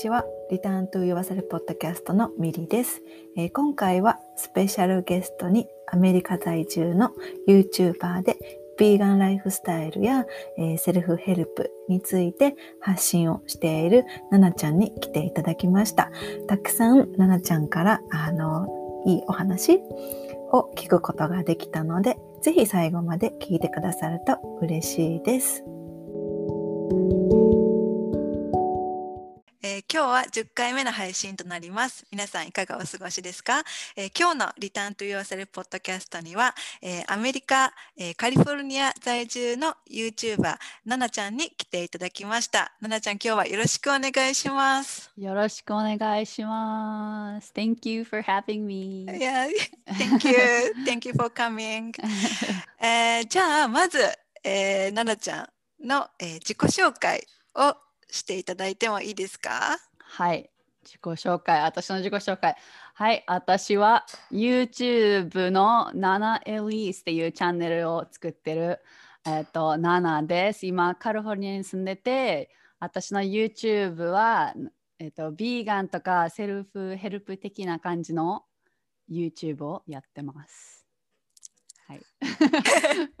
ちは。 Return to Yourself Podcast のミリです、えー、今回はスペシャルゲストにアメリカ在住の YouTuber でヴィーガンライフスタイルや、えー、セルフヘルプについて発信をしているナナちゃんに来ていただきました。たくさんナナちゃんからあのいいお話を聞くことができたので、ぜひ最後まで聞いてくださると嬉しいです。えー、今日は10回目の配信となります。皆さんいかがお過ごしですか、えー、今日のリターントゥーヨーセルポッドキャストには、えー、アメリカ、えカリフォルニア在住の YouTuber ナナちゃんに来ていただきました。ナナちゃん今日はよろしくお願いします。よろしくお願いします。Thank you for having me. Yeah, thank you. thank you for coming. えじゃあまず、えー、ナナちゃんの、え自己紹介をしていただいてもいいですか？はい。自己紹介私の自己紹介。はい。私は YouTube のナナエリースっていうチャンネルを作ってるえっ、ー、とナナです。今カリフォルニアに住んでて私の YouTube はえっ、ー、とビーガンとかセルフヘルプ的な感じの YouTube をやってます。はい、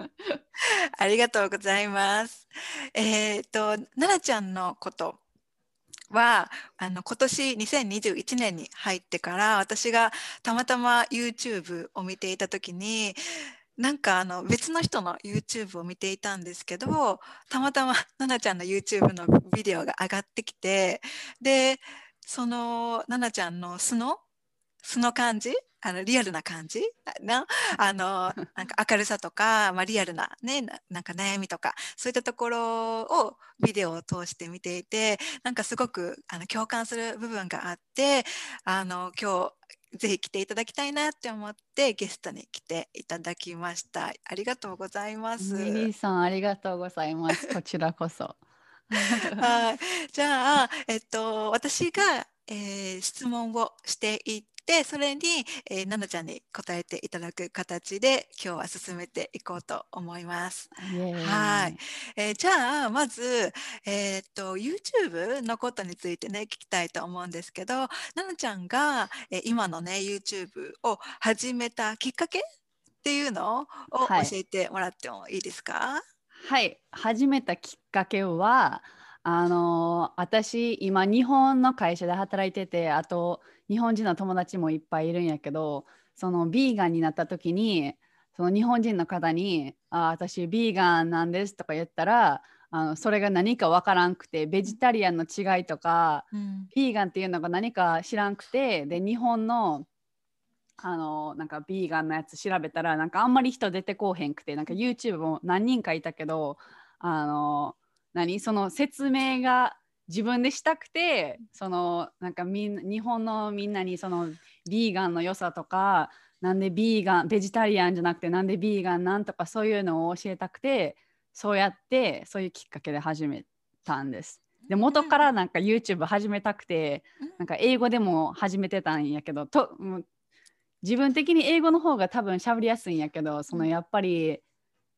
ありがとうございます。えっ、ー、と奈々ちゃんのことはあの今年2021年に入ってから私がたまたま YouTube を見ていた時になんかあの別の人の YouTube を見ていたんですけどたまたま奈々ちゃんの YouTube のビデオが上がってきてでその奈々ちゃんの素の素の感じあのリアルな感じ？なあの なんか明るさとか、まあ、リアルな,、ね、なんか悩みとかそういったところをビデオを通して見ていてなんかすごくあの共感する部分があってあの今日ぜひ来ていただきたいなって思ってゲストに来ていただきました。ありがとうございます。ミリーさんありがとうございます。こちらこそ。はい。じゃあえっと私が、えー、質問をしていてそれに、えー、奈々ちゃんに答えていただく形で今日は進めていこうと思います。はい、えー、じゃあまず、えー、っと YouTube のことについてね聞きたいと思うんですけど奈々ちゃんが、えー、今のね YouTube を始めたきっかけっていうのを教えてもらってもいいですか、はい、はい、始めたきっかけはあの私今日本の会社で働いててあと日本人の友達もいっぱいいるんやけどそのビーガンになった時にその日本人の方に「あ私ビーガンなんです」とか言ったらあのそれが何か分からんくてベジタリアンの違いとか、うん、ビーガンっていうのが何か知らんくてで日本のあのなんかビーガンのやつ調べたらなんかあんまり人出てこうへんくてなんか YouTube も何人かいたけどあの何？その説明が自分でしたくてそのなんかみん日本のみんなにそのビーガンの良さとかなんでビーガンベジタリアンじゃなくてなんでビーガンなんとかそういうのを教えたくてそうやってそういうきっかけで始めたんです。で元からなんか YouTube 始めたくてなんか英語でも始めてたんやけどと自分的に英語の方が多分しゃべりやすいんやけどそのやっぱり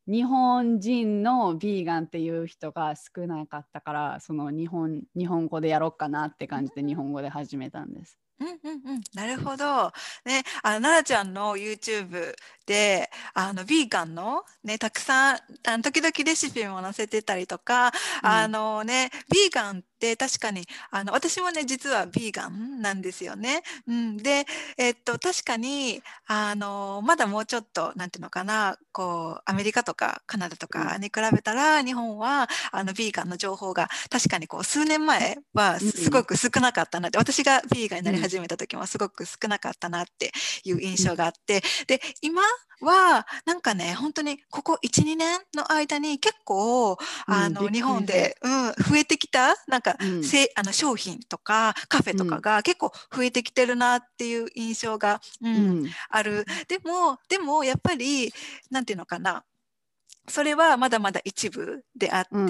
日本人のビーガンっていう人が少なかったからその日本日本語でやろうかなって感じで日本語で始めたんです。うんうんうん、なるほど。ね、あの奈々ちゃんの YouTube で、あのビーガンのね、たくさんあの時々レシピも載せてたりとか、うん、あのね、ビーガンって確かにあの私もね実はビーガンなんですよね。うん、で、えっと確かにあのまだもうちょっとなんていうのかな、こうアメリカとかカナダとかに比べたら、日本はあのビーガンの情報が確かにこう数年前はすごく少なかったなって、私がビーガンになり始めた時もすごく少なかったなっていう印象があって、で今はなんかね本当にここ12年の間に結構あの、うん、日本で、うん、増えてきたなんか、うん、あの商品とかカフェとかが結構増えてきてるなっていう印象が、うん、うん、ある。でもでもやっぱりなんていうのかなそれはまだまだ一部であって、うん。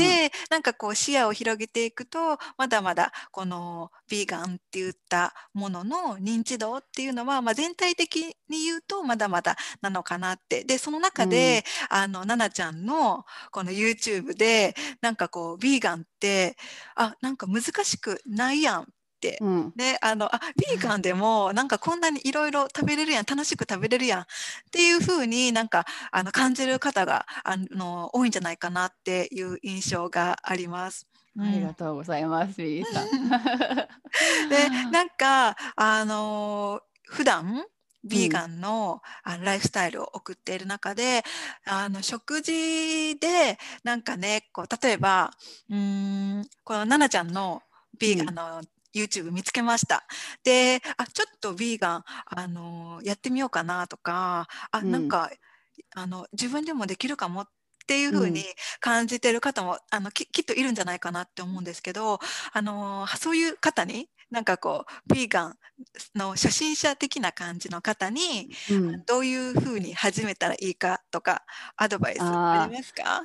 なんかこう視野を広げていくとまだまだこのビーガンって言ったものの認知度っていうのは、まあ、全体的に言うとまだまだなのかなって。でその中で、あの奈々ちゃんのこの YouTube でなんかこうビーガンってあなんか難しくないやんうん。であのあビーガンでもなんかこんなにいろいろ食べれるやん楽しく食べれるやんっていう風になんかあの感じる方があの多いんじゃないかなっていう印象があります。ありがとうございます、ビリーさん。でなんかあの普段ビーガンの,、あのライフスタイルを送っている中であの食事でなんかねこう例えばうーんこの奈々ちゃんのビーガンの YouTube 見つけました。であちょっとビーガンあのやってみようかなとかあうん。なんか、あの自分でもできるかもっていう風うん。に感じてる方も、あのききっといるんじゃないかなって思うんですけど、あのそういう方になんかこうビーガンの初心者的な感じの方にうん。どういう風に始めたらいいかとかアドバイスありますか？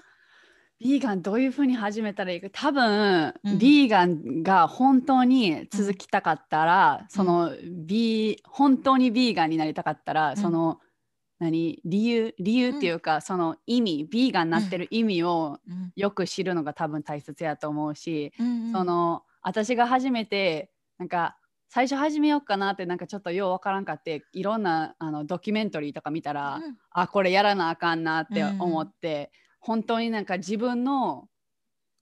ビーガンどういうふうに始めたらいいか。多分、うん。ビーガンが本当に続きたかったら、そのビー本当にビーガンになりたかったら、ん。その何？理由？理由っていうか、その意味？ビーガンになってる意味をうん。よく知るのが多分大切やと思うし、うんその私が初めてなんか最初始めようかなってなんかちょっとようわからんかっていろんなあのドキュメンタリーとか見たら、うん。あこれやらなあかんなって思って、本当になんか自分の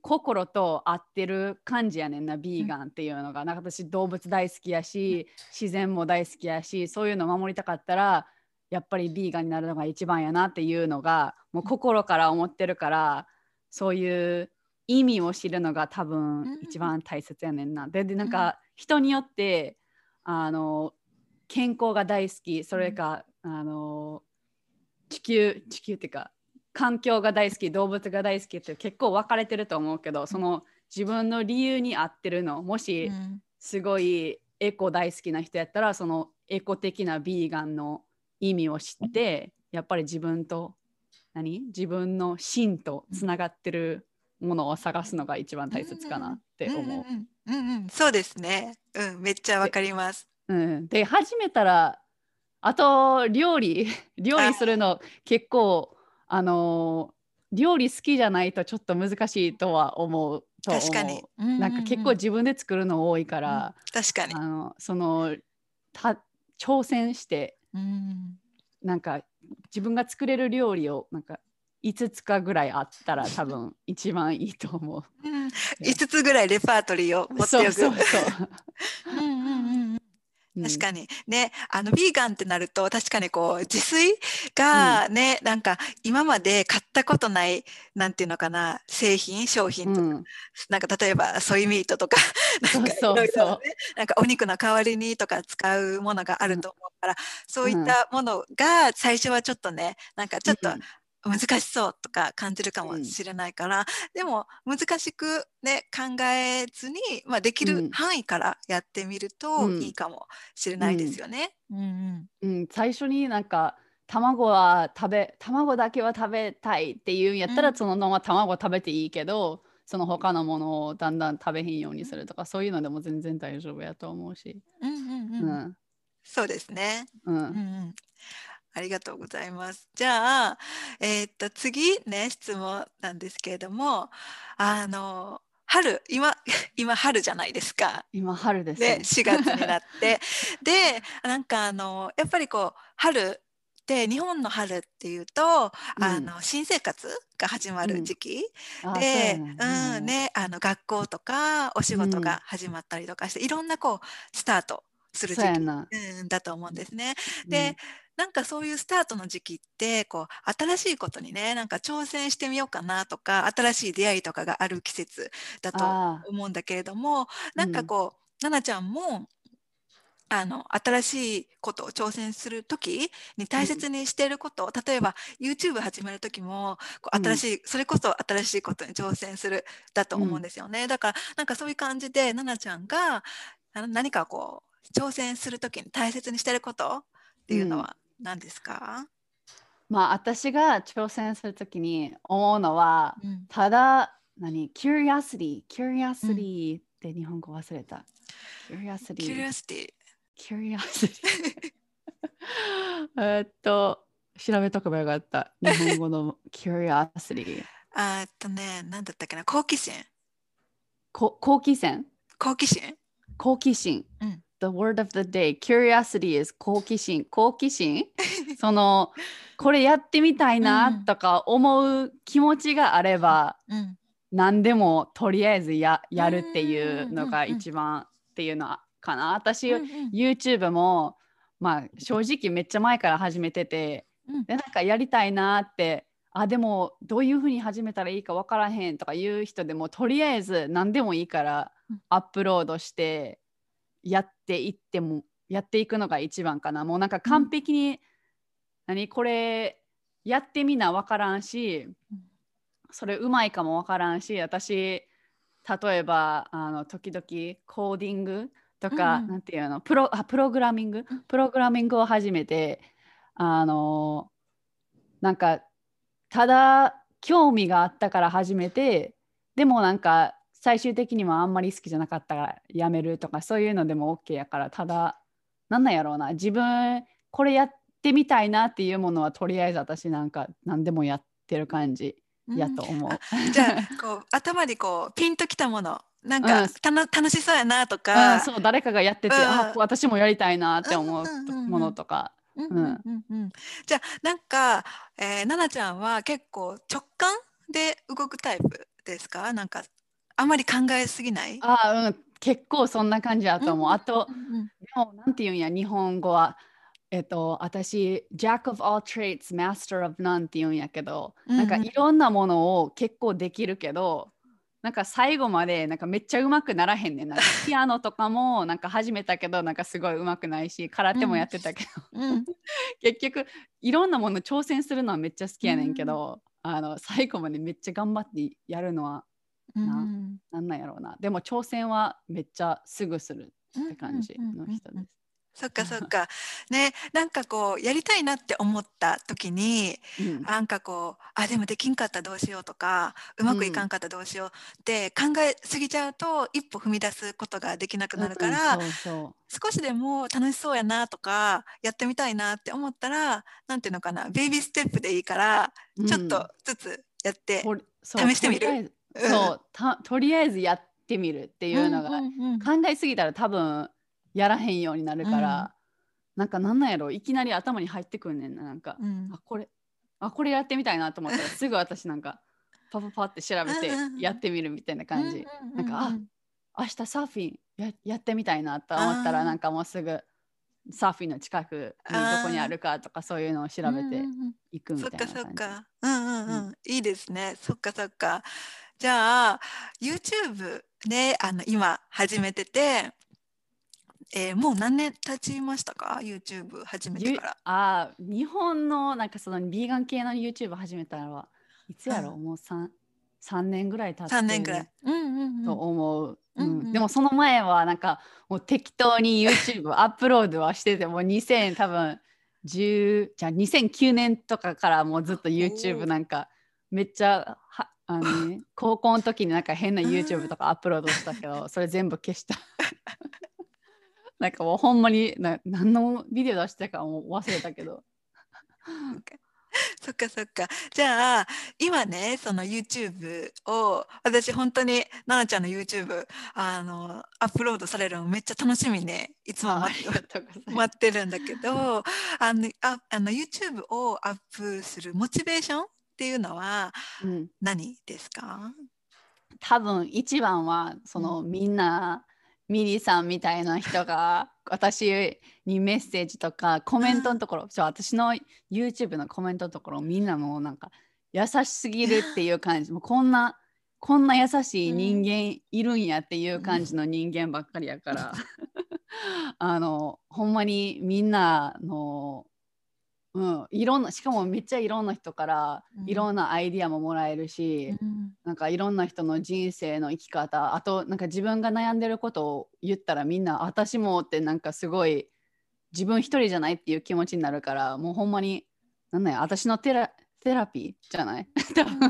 心と合ってる感じやねんなビーガンっていうのが、なんか私動物大好きやし自然も大好きやしそういうの守りたかったらやっぱりビーガンになるのが一番やなっていうのがもう心から思ってるからそういう意味を知るのが多うん。分一番大切やねんな。ででなんか人によってあの健康が大好き。それか、あの地球地球っていうか環境が大好き動物が大好きって結構分かれてると思うけどその自分の理由に合ってるのもしうんすごいエコ大好きな人やったらそのエコ的なビーガンの意味を知ってやっぱり自分と何？自分の芯とつながってるものを探すのが一番大切かなって思う。うんうんうんうんそうですね。うん、めっちゃわかります。うん、で始めたらあと料理？料理するの結構あの料理好きじゃないとちょっと難しいとは思うと思う確かに。なんか結構自分で作るの多いから、確かにあ。のそのた挑戦してうんなんか自分が作れる料理をなんか5つかぐらいあったら多分一番いいと思う。うん、5つぐらいレパートリーを持っておく。そうそうそう。確かに。ねあのビーガンってなると確かにこう自炊がね、なんか今まで買ったことないなんていうのかな製品商品とか、うん。なんか例えばソイミートとか。なんかいそうそう。ろいろね。なんかお肉の代わりにとか使うものがあると思うから、そういったものが最初はちょっとねなんかちょっとうん難しそうとか感じるかもしれないから、でも難しくね考えずに、まあ、できうん。る範囲からやってみるとうん。いいかもしれないですよね。うんうん。うん、最初になんか卵は食べ卵だけは食べたいっていうんやったら、うん。そのまま卵食べていいけどその他のものをだんだん食べへんようにするとかそういうのでも全然大丈夫やと思うし。うんうんううんん。そうですね。うん。うんうんありがとうございます。じゃあ、えーっと次ね質問なんですけれどもあの春今 今春じゃないですか。今春です。でね。4月になって。でなんかあのやっぱりこう春って日本の春っていうと、あの新生活が始まる時期、うでやね。うんね、あの学校とかお仕事が始まったりとかして、いろんなこうスタートする時期、だと思うんですね。で、なんかそういうスタートの時期ってこう新しいことにねなんか挑戦してみようかなとか新しい出会いとかがある季節だと思うんだけれどもなんかこう、奈々ちゃんもあの新しいことを挑戦する時に大切にしていること、例えば YouTube 始める時もこううん。新しい、それこそ新しいことに挑戦するだと思うんですよね、だからなんかそういう感じで奈々ちゃんが何かこう挑戦する時に大切にしていることっていうのは何ですか、まあ私が挑戦するときに思うのは、うん。ただ何？curiosity curiosity って日本語忘れた。curiosity curiosity curiosity えっと調べとけばよかった。日本語の curiosity あーっとね何だったっけな？好奇心。こ好奇心？好奇心？好奇心、うん The word of the day. Curiosity is 好奇心。好奇心？そのこれやってみたいなうん。とか思う気持ちがあれば、うん。何でもとりあえずややるっていうのが一番っていうのかな。私、うんうん。YouTube もまあ正直めっちゃ前から始めててうん。でなんかやりたいなってあでもどういうふうに始めたらいいか分からへんとか言う人でもとりあえず何でもいいからうん。アップロードしてやっていってもやっていくのが一番かな。もうなんか完璧に、何？これやってみな分からんしそれうまいかも分からんし私例えばあの時々コーディングとか、うんていうの？プロあプログラミング？プログラミングを始めてあのなんかただ興味があったから始めてでもなんか最終的にはあんまり好きじゃなかったからやめるとかそういうのでも OK やからただなんなんやろうな。自分これやってみたいなっていうものはとりあえず私なんか何でもやってる感じ。やと思う。じゃあこう 頭にこうピンときたものなんか、うん。たの楽しそうやなとうかん、そう誰かがやってて、うん。あ私もやりたいなって思ううんうんうんうん。ものとか、うんうんうんうん。じゃあなんか、えー、奈々ちゃんは結構直感で動くタイプですか？なんかあまり考えすぎない？あうん結構そんな感じだと思う。あとうん。うんでもなんて言うんや日本語はえっと私 Jack of all trades master of none って言うんやけど、うんうん。なんかいろんなものを結構できるけどなんか最後までなんかめっちゃうまくならへんねんな。ピアノとかもなんか始めたけどなんかすごいうまくないし空手もやってたけど、うん。結局いろんなもの挑戦するのはめっちゃ好きやねんけど、あの最後までめっちゃ頑張ってやるのはうんなうん。なんなんやろうな。でも挑戦はめっちゃすぐするって感じの人です。そっかそっか。ねなんかこうやりたいなって思った時にうん。なんかこうあでもできんかったらどうしようとかうまくいかんかったらどうしようって考えすぎちゃうと一歩踏み出すことができなくなるから、うんそうそう。少しでも楽しそうやなとかやってみたいなって思ったらなんていうのかなベイビーステップでいいからうん。ちょっとずつやって、試してみる。うんそうたとりあえずやってみるっていうのが、んうんうん。考えすぎたら多分やらへんようになるから、なんかなんなんやろいきなり頭に入ってくんねんななんか、うん。あこれあこれやってみたいなと思ったらすぐ私なんかパパパって調べてうんうんうん。やってみるみたいな感じ、うんうんなんかあ明日サーフィンややってみたいなと思ったらなんかもうすぐサーフィンの近くにどこにあるかとかそういうのを調べてうんうんうん。いくみそったいな感じ。かそっか。うんうんうん、ういいですね。そっかそっかじゃあ YouTube であの今始めてて、えーもう何年経ちましたか？YouTube 始めてゆから。あー日本のなんかそのビーガン系の YouTube 始めたのはいつやろ？う、うん。もう 3, 3年ぐらい経って。3年ぐらい。るうんうんうとん思う、うん。うんうん。でもその前はなんかもう適当に YouTube アップロードはしててもう2000多分10じゃあ2009年とかからもうずっと YouTube なんかめっちゃはあの、ね、高校の時になんか変な YouTube とかアップロードしたけど それ全部消した。なんかもうほんまにな何のビデオ出してたかもう忘れたけど。そっか。そっかじゃあ今ねその YouTube を私本当に奈々ちゃんの YouTube あのアップロードされるのめっちゃ楽しみね。いつも待ってるんだけどあのああの YouTube をアップするモチベーションっていうのはうん。何ですか？多分一番はその、みんなミリさんみたいな人が 私にメッセージとかコメントのところ、私の YouTube のコメントのところみんなもうなんか優しすぎるっていう感じ。もうこんなこんな優しい人間いるんやっていう感じの人間ばっかりやから、あのほんまにみんなのうん、いろんなしかもめっちゃいろんな人からうん。いろんなアイディアももらえるし、なんかいろんな人の人生の生き方あとなんか自分が悩んでることを言ったらみんな私もってなんかすごい自分一人じゃないっていう気持ちになるからもうほんまになんだよ私の thera therapy じゃない？多分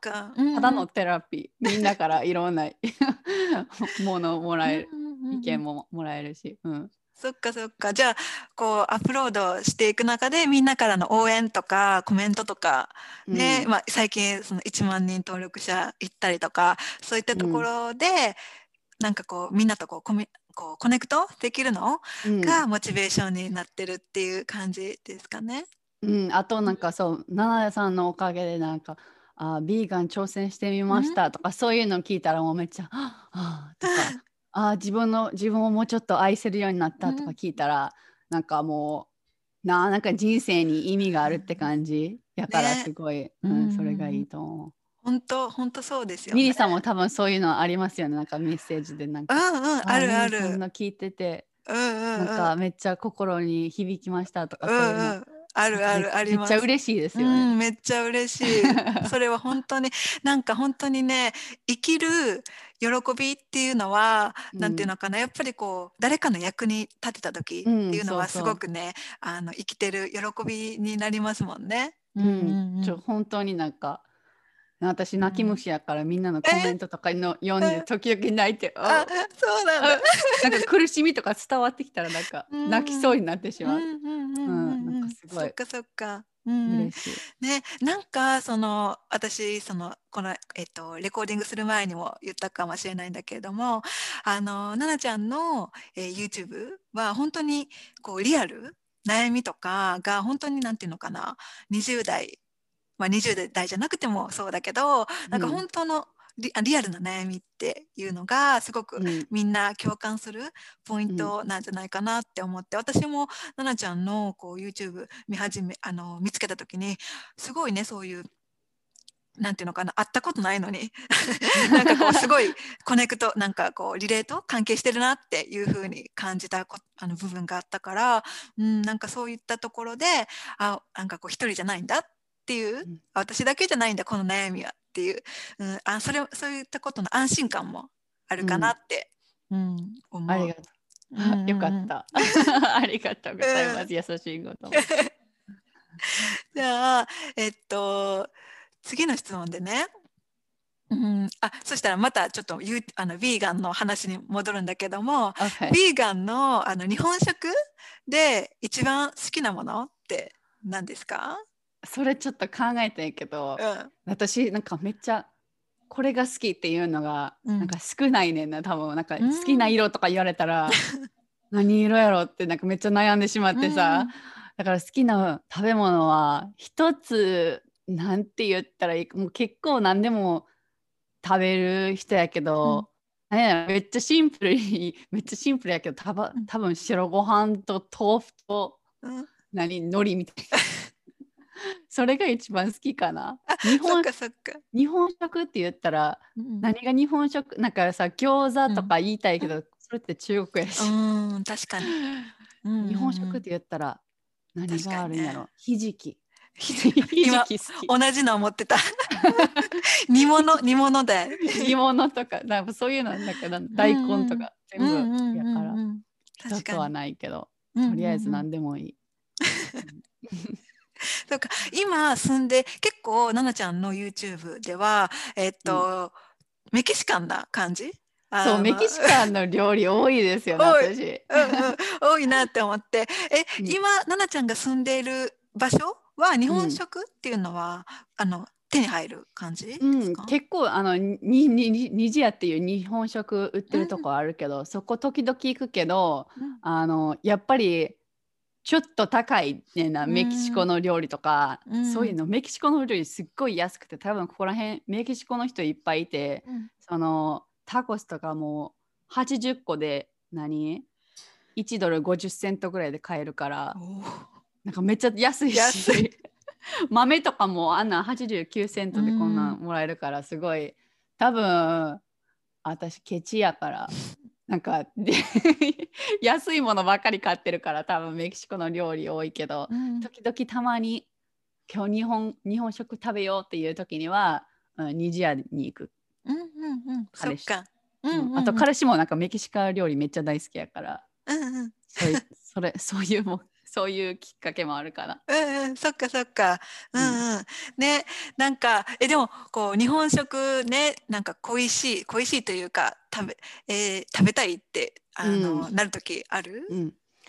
か。ただの therapy。みんなからいろんな ものをもらえるる意見ももらえるし、うん、そっかそっか。じゃあこうアップロードしていく中でみんなからの応援とかコメントとかね、うんまあ、最近その1万人登録者いったりとかそういったところで、なんかこうみんなとこうコミこうコネクトできるのうんがモチベーションになってるっていう感じですかね。うん、あとなんかそう、ナナさんのおかげでなんか、あビーガン挑戦してみましたとか、そういうの聞いたらもうめっちゃ、ああとか、あ自分の自分をもうちょっと愛せるようになったとか聞いたら、なんかもう、なあなんか人生に意味があるって感じ。やからねすごい、ううんん、それがいいと思本当本当そうですう。よ、ね。ミリさんも多分そういうのありますよね。なんかメッセージでなんうか。んうんあるあミリさんる。の聞いてて、うんうんうん。なんかめっちゃ心に響きましたとか、うそういうのんうん。あるあるあります。めっちゃ嬉しいですよね。うん、めっちゃ嬉しい。それは本当になんか本当にね生きる喜びっていうのは、なんていうのかなやっぱりこう誰かの役に立てた時っていうのはすうんそうそうごくね、あの生きてる喜びになりますもんね。うん、ちょ本当になんか私泣き虫やからみんなのコメントとかの読んで時々泣いて ああそうなんだ。なんか苦しみとか伝わってきたらなんか うん。泣きそうになってしまう、うんうんうんうんうんなんかすごいそっかそっか。うん。うん嬉しい、ね、なんかその私そのこの、えっと、レコーディングする前にも言ったかもしれないんだけれどもあの奈々ちゃんの、えー YouTube は本当にこうリアル？悩みとかが本当になんていうのかな？20代、まあ、20代じゃなくてもそうだけどなんかうん。本当のリ,あ、リアルな悩みっていうのがすごくうん。みんな共感するポイントなんじゃないかなって思って、私も奈々ちゃんのこう YouTube 見始めあの見つけた時にすごいねそういうなんていうのかな会ったことないのに なんかこうすごいコネクトなんかこうリレーと関係してるなっていう風に感じたこあの部分があったから、うん、なんかそういったところであなんかこう一人じゃないんだっていう、ん。あ私だけじゃないんだこの悩みはっていう、うん、あそれそういったことの安心感もあるかなって、うん。思う。ありがとう。ん。うよかった。ありがとうございます、優しいこともじゃあえっと次の質問でね。うん、あそしたらまたちょっとあのヴィーガンの話に戻るんだけども、OK ヴィーガンのあの日本食で一番好きなものって何ですか、それちょっと考えてんけどうん。私なんかめっちゃこれが好きっていうのがうん。なんか少ないねんな多分。なんかうん。好きな色とか言われたら 何色やろってなんかめっちゃ悩んでしまってさ、だから好きな食べ物は一つなんて言ったらいいかもう結構何でも食べる人やけど、なん。めっちゃシンプルに めっちゃシンプルやけどた分白ご飯と豆腐とうんうん。何海苔みたいな それが一番好きかな。あ日本日本食って言ったらうん何が日本食なんかさ餃子とか言いたいけど、それって中国やし、うん確かに、うんうんうん。日本食って言ったら何があるんやろ、ひじき。ひじ 今き同じの思ってた。煮物煮物だよ。煮物とかなんかそういうのなんかなん大根とか全部やから、はないけど、うんとりあえずうんうん何でもいい、そうか今住んで結構奈々ちゃんの YouTube ではえっと、メキシカンな感じ？そうメキシカンの料理多いですよね 多い。私。うんうん、多いなって思って。え、うん。今奈々ちゃんが住んでいる場所は日本食っていうのは、あの手に入る感じですうんか、、結構あのににににじやっていう日本食売ってるとこあるけど、そこ時々行くけどうん。あのやっぱりちょっと高いねんな、うん。メキシコの料理とか、うん。そういうのメキシコの料理すっごい安くて多分ここら辺メキシコの人いっぱいいてうん。そのタコスとかも80個で何？1ドル50セントぐらいで買えるからなんかめっちゃ安いし安い。豆とかもあんなん89セントでこんなん。もらえるからすごい。多分私ケチやからなんかで 安いものばっかり買ってるから多分メキシコの料理多いけどうん。時々たまに今日日本日本食食べようっていう時には、うん、ニジ屋に行く、うんうんうん。そ彼氏。っか、うん。うんうんうん。あと彼氏もなんかメキシカ料理めっちゃ大好きやから。うんうん。そういうそれそういうもそういうきっかけもあるから。うんうん、そっかそっか。うんうん。ね、なんか、え、でも、こう、日本食ね、なんか恋しい、恋しいというか、食べ、えー食べたいって、あの、うなる時ある？うん、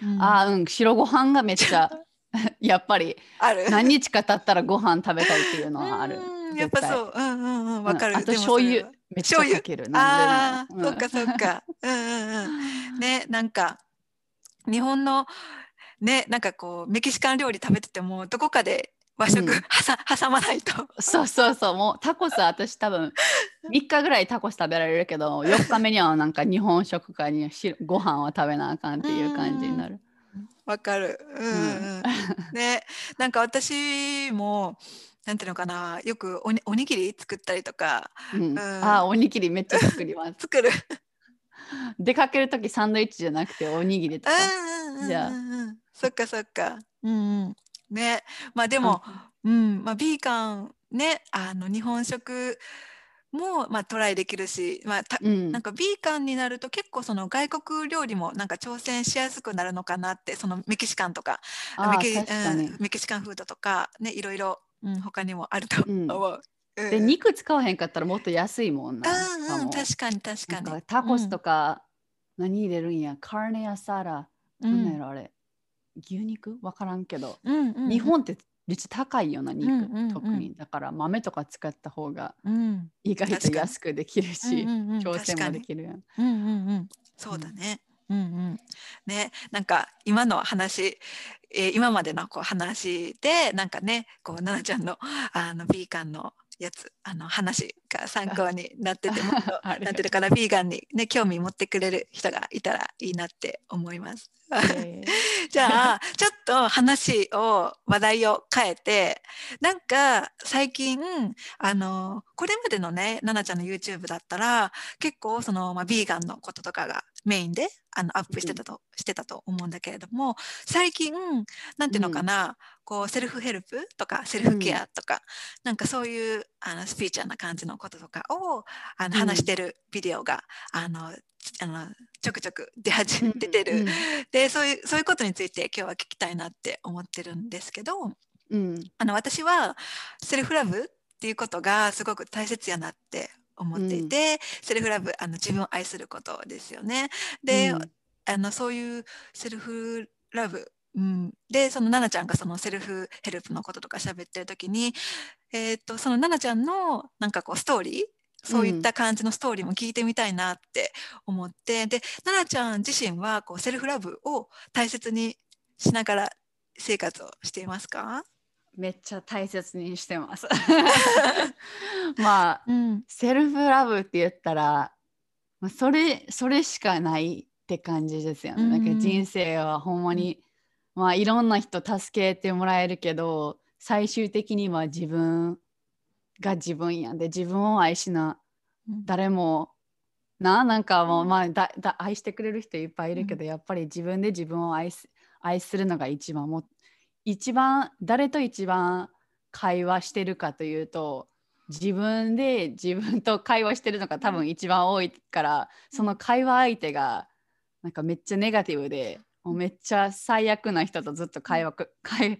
うんあーうん白ご飯がめっちゃ やっぱりある？何日か経ったらご飯食べたいっていうのはある。うんやっぱそう。うんうんうん、わかる。うんあと醤油はめっちゃかける。ああ、そっかそっか。うんうんうん。ね、なんか、日本の、ね、なんかこう、メキシカン料理食べてても、どこかで和食、うん挟まないと。そうそうそうもうタコス私多分3日ぐらいタコス食べられるけど4日目にはなんか日本食かにしご飯は食べなあかんっていう感じになる。わかる。うんうんうん。ね、なんか私も、なんていうのかな、よくおにおにぎり作ったりとか、うん、んあーおにぎりめっちゃ作ります。作る。出かける時サンドイッチじゃなくておにぎりとか。うんうん。そっかそっか。うんうん。ね、まあでも、うん、まあビーカンね、あの日本食もまあトライできるし、まあたうんなんかビーカンになると結構その外国料理もなんか挑戦しやすくなるのかなってそのメキシカンとかメキうん、メキシカンフードとかねいろいろ、うん、他にもあるとうん思う。うん。で肉使わへんかったらもっと安いもんな。うんうん、確かに確かに。かタコスとか何入れるんや、カーネアサラ、うん。なんなんやろあれ。牛肉？わからんけど、うんうん。うん日本ってめっちゃ高いような肉、うんうんうん。特に。だから豆とか使った方がうん。意外と安くできるし、うん調整もできるやん。うんうんうん、そうだね。うん。うん、ね、なんか今の話、えー今までのこう話でなんかね、こう奈々ちゃんのあのビーガンのやつあの話が参考になってても なんていうのかなビーガンにね興味持ってくれる人がいたらいいなって思います。え じゃあちょっと話を話題を変えてなんか最近あのこれまでのね奈々ちゃんの YouTube だったら結構その、まあ、ビーガンのこととかがメインであのアップしてたと、してたと思うんだけれども最近なんていうのかな、こう self help とかセルフケアとか、なんかそういうあの spiritual な感じのこととかをあのうん。話してるビデオが、あのあのちょくちょく出始めてる、うん。でそういうそういうことについて今日は聞きたいなって思ってるんですけどうん。あの私は self love っていうことがすごく大切やなって思っていて、 self love あの自分を愛することですよね。で、うん。あのそういう self love、うん、でその奈々ちゃんがその self help のこととか喋ってる時に、えー、とその奈々ちゃんのなんかこうストーリーそういった感じのストーリーも聞いてみたいなって思って、で奈々ちゃん自身はこうセルフラブを大切にしながら生活をしていますか、めっちゃ大切にしてます。まあうん。セルフラブって言ったら、まあ、それそれしかないって感じですよね。うん。なんか人生はほんまに、まあいろんな人助けてもらえるけど最終的には自分が自分やんで自分を愛しな誰もななんかもう、まあ、だだ愛してくれる人いっぱいいるけど、やっぱり自分で自分を愛す愛するのが一番もう一番誰と一番会話してるかというと自分で自分と会話してるのが多分一番多いからその会話相手がなんかめっちゃネガティブでもうめっちゃ最悪な人とずっと会話く会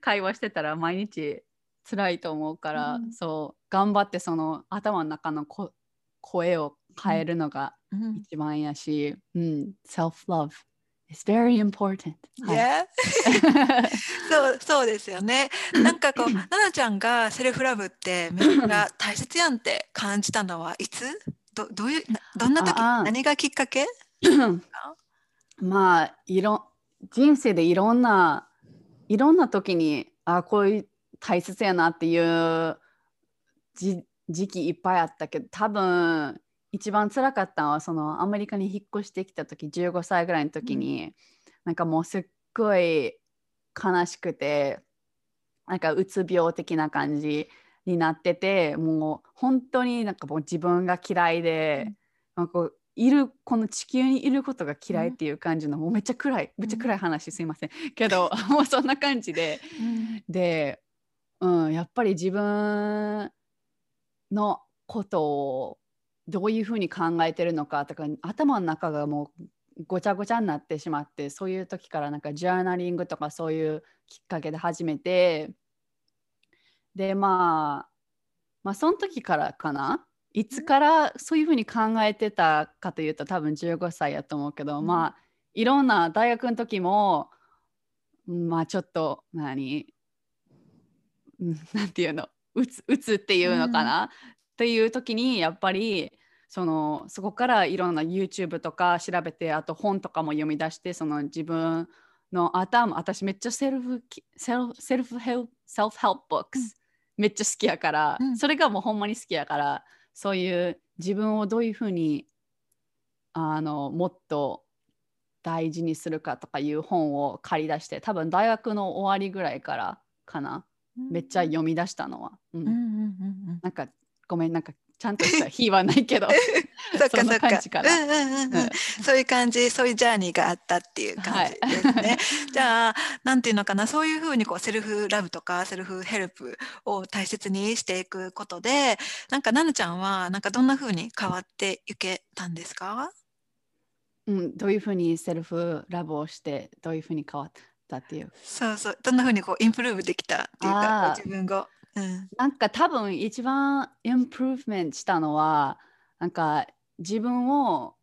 会話してたら毎日辛いと思うから、うん。そう頑張ってその頭の中のこ声を変えるのがうん。一番やし、うん、very important はい。Yeah. そうそうですよね。なんかこう奈々ちゃんがセルフラブってめっちゃ大切やんって感じたのはいつ？どどういうなどんな時？何がきっかけ？まあいろ人生でいろんないろんな時にあこういう大切やなっていうじ時期いっぱいあったけど多分一番辛かったのはそのアメリカに引っ越してきた時15歳ぐらいの時に、なんかもうすっごい悲しくてなんかうつ病的な感じになっててもう本当になんかもう自分が嫌いで、うん。なんかいるこの地球にいることが嫌いっていう感じの、もうめっちゃ暗いめっちゃ暗い話すいません。けどもうそんな感じでで、うん、やっぱり自分のことをどういうふうに考えてるのかとか頭の中がもうごちゃごちゃになってしまってそういう時からなんかジャーナリングとかそういうきっかけで始めてでまあまあその時からかな。いつからそういうふうに考えてたかというと多分15歳やと思うけど、うん。まあいろんな大学の時もまあちょっと何うんなんていうのうつうつっていうのかな、っていう時にやっぱりそのそこからいろんな YouTube とか調べてあと本とかも読み出してその自分の頭私めっちゃ self き self self hel self help booksめっちゃ好きやから、うん。それがもうほんまに好きやからそういう自分をどういうふうにあのもっと大事にするかとかいう本を借り出して多分大学の終わりぐらいからかなめっちゃ読み出したのは、うん。うんうんうんうん。なんかごめんなんかちゃんとした日はないけど そっかそっか。感じかな。うんうんうんうん。うん。そういう感じそういうジャーニーがあったっていう感じですね。じゃあなんていうのかなそういうふうにこう self love とか self help を大切にしていくことでなんか奈々ちゃんはなんかどんなふうに変わっていけたんですか？うん、どういうふうに self love をしてどういうふうに変わったっていう。そうそうどんなふうにこう improve できたっていうか自分が。うん。なんか多分一番 improvement したのはなんか自分を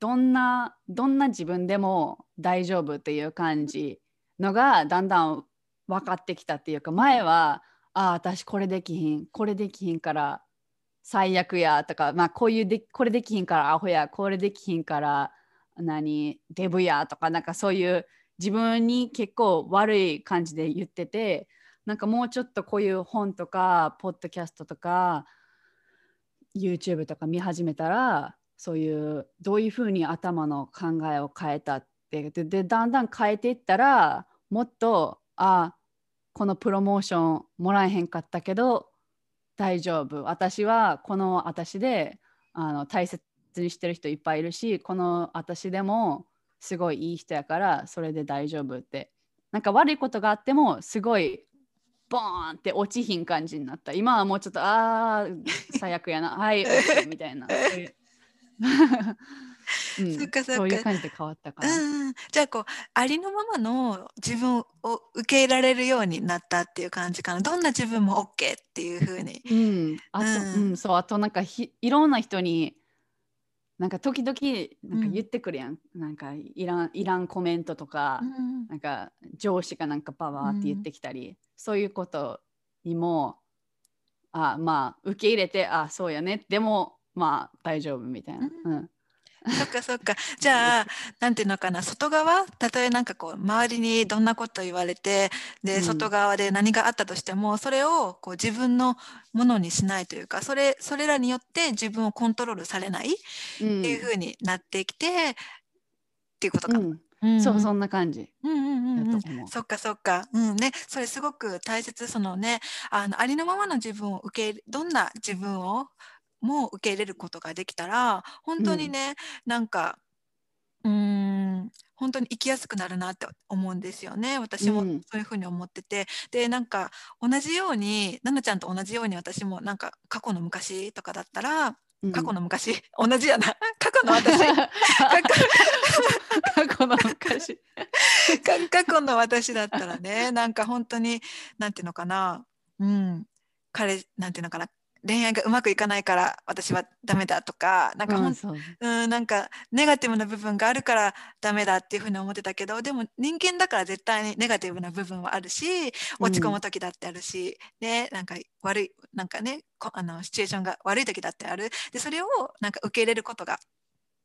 どんなどんな自分でも大丈夫っていう感じのがだんだん分かってきたっていうか前はああ私これできひんこれできひんから最悪やとかまあこういうでこれできひんからアホやこれできひんから何デブやとかなんかそういう自分に結構悪い感じで言っててなんかもうちょっとこういう本とかポッドキャストとか YouTube とか見始めたらそういうどういうふうに頭の考えを変えたってででだんだん変えていったらもっとあこのプロモーションもらえへんかったけど大丈夫。私はこの私であの大切にしてる人いっぱいいるしこの私でもすごいいい人やからそれで大丈夫って。なんか悪いことがあってもすごいボーンって落ちひん感じになった。今はもうちょっとあー最悪やな。はいみたいな。そ うん。そっかそっか。そういう感じで変わったかな、うんうん、じゃあこうありのままの自分を受け入れられるようになったっていう感じかな。どんな自分も OK っていう風に。うん、あと、ううんん、そう、あとなんかひいろんな人に、なんか時々なんかうん言ってくるやん。なんかいらん、いらんコメントとか、うんなんか上司がなんかパワーって言ってきたり、そういうことにも、あまあ受け入れて、あそうやね、でもまあ大丈夫みたいな。ううん。そっかそっか。じゃあなんていうのかな。外側？たとえなんかこう周りにどんなこと言われてで、うん。外側で何があったとしてもそれをこう自分のものにしないというかそれそれらによって自分をコントロールされないっうん。ていう風になってきて、っていうことか。うん。うんそう、そんな感じ。うんうんうんうん。そっかそっか、うん。ね、それすごく大切。そのねあのありのままの自分を受けどんな自分をも受け入れることができたら本当にね、なんかうーん本当に生きやすくなるなって思うんですよね。私もうん。そういうふうに思ってて、でなんか同じように奈々ちゃんと同じように私もなんか過去の昔とかだったらうん。過去の昔、同じやな。過去の私。過去の昔。か 過去の私だったらねなんか本当になんていうのかな。うん。彼なんていうのかな恋愛がうまくいかないから私はダメだとかなんかうん、そう。うん、なんかネガティブな部分があるからダメだっていうふうに思ってたけどでも人間だから絶対にネガティブな部分はあるし落ち込む時だってあるし、ねなんか悪いなんかねこあのシチュエーションが悪い時だってあるでそれをなんか受け入れることが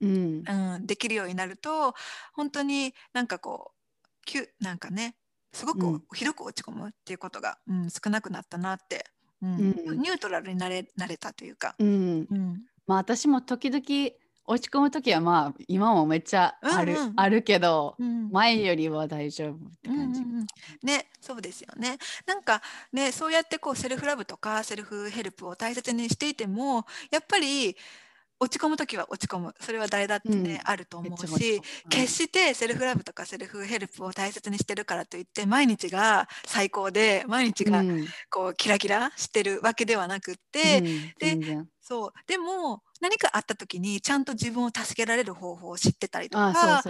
うん。うん、できるようになると本当になんかこうきゅなんかねすごくうんひどく落ち込むっていうことが、うん、少なくなったなって、うんうんニュートラルになれなれたというか。うん。うん。まあ私も時々落ち込む時はまあ今もめっちゃある、うん。うんあるけどうん。前よりは大丈夫って感じ。うんうんうん。ねそうですよね。なんかねそうやってこうセルフラブとかセルフヘルプを大切にしていてもやっぱり落ち込む時は落ち込む。それは誰だってね、うん。あると思めっちゃうし決してセルフラブとかセルフヘルプを大切にしてるからといって毎日が最高で毎日がうん。こうキラキラしてるわけではなくって、うん。全然。そう。でも何かあった時にちゃんと自分を助けられる方法を知ってたりとあか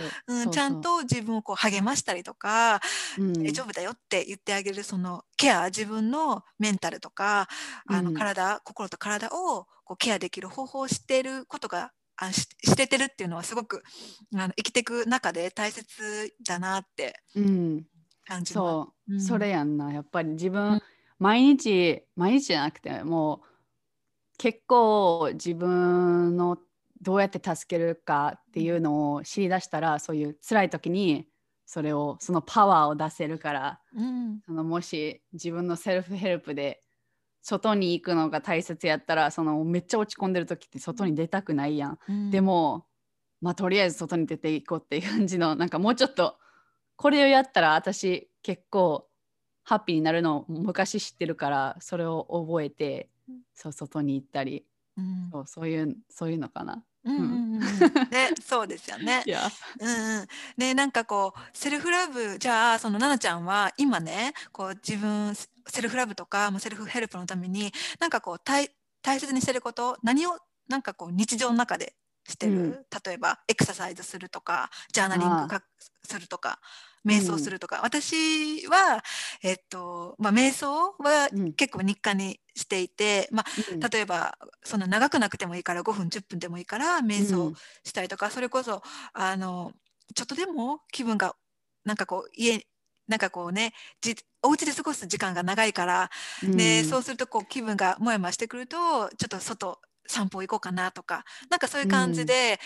ちゃんと自分をこう励ましたりとか、うん。大丈夫だよって言ってあげるそのケア自分のメンタルとかあのうん。体、心と体をこうケアできる方法を知っていることがあし知れてるっていうのはすごくあの生きていく中で大切だなってうん感じます。そう、うん。それやんな。やっぱり自分、うん。毎日毎日じゃなくてもう結構自分のどうやって助けるかっていうのを知り出したらそういう辛い時にそれをそのパワーを出せるからうん。そのもし自分のセルフヘルプで外に行くのが大切やったらそのめっちゃ落ち込んでる時って外に出たくないやん。うん。でもまあとりあえず外に出ていこうっていう感じのなんかもうちょっとこれをやったら私結構ハッピーになるのを昔知ってるからそれを覚えてうん。そう外に行ったり。うん。そうそういうそういうのかな。うんうん。うん。ね、そうですよね。い。や。うんうん、ねなんかこうセルフラブじゃあその奈々ちゃんは今ねこう自分セルフラブとかまあセルフヘルプのためになんかこう大大切にしてること何をなんかこう日常の中でしてる、うん。例えばエクササイズするとかジャーナリングするとか瞑想するとか、私は、えっとまあ、瞑想はうん。結構日課にしていて、まあ、うん。例えばそんな長くなくてもいいから5分10分でもいいから瞑想うん。したりとか、それこそあのちょっとでも気分がなんかこう家なんかこうねじお家で過ごす時間が長いから、でうん。そうするとこう気分がもやもやしてくるとちょっと外散歩行こうかなとかなんかそういう感じで、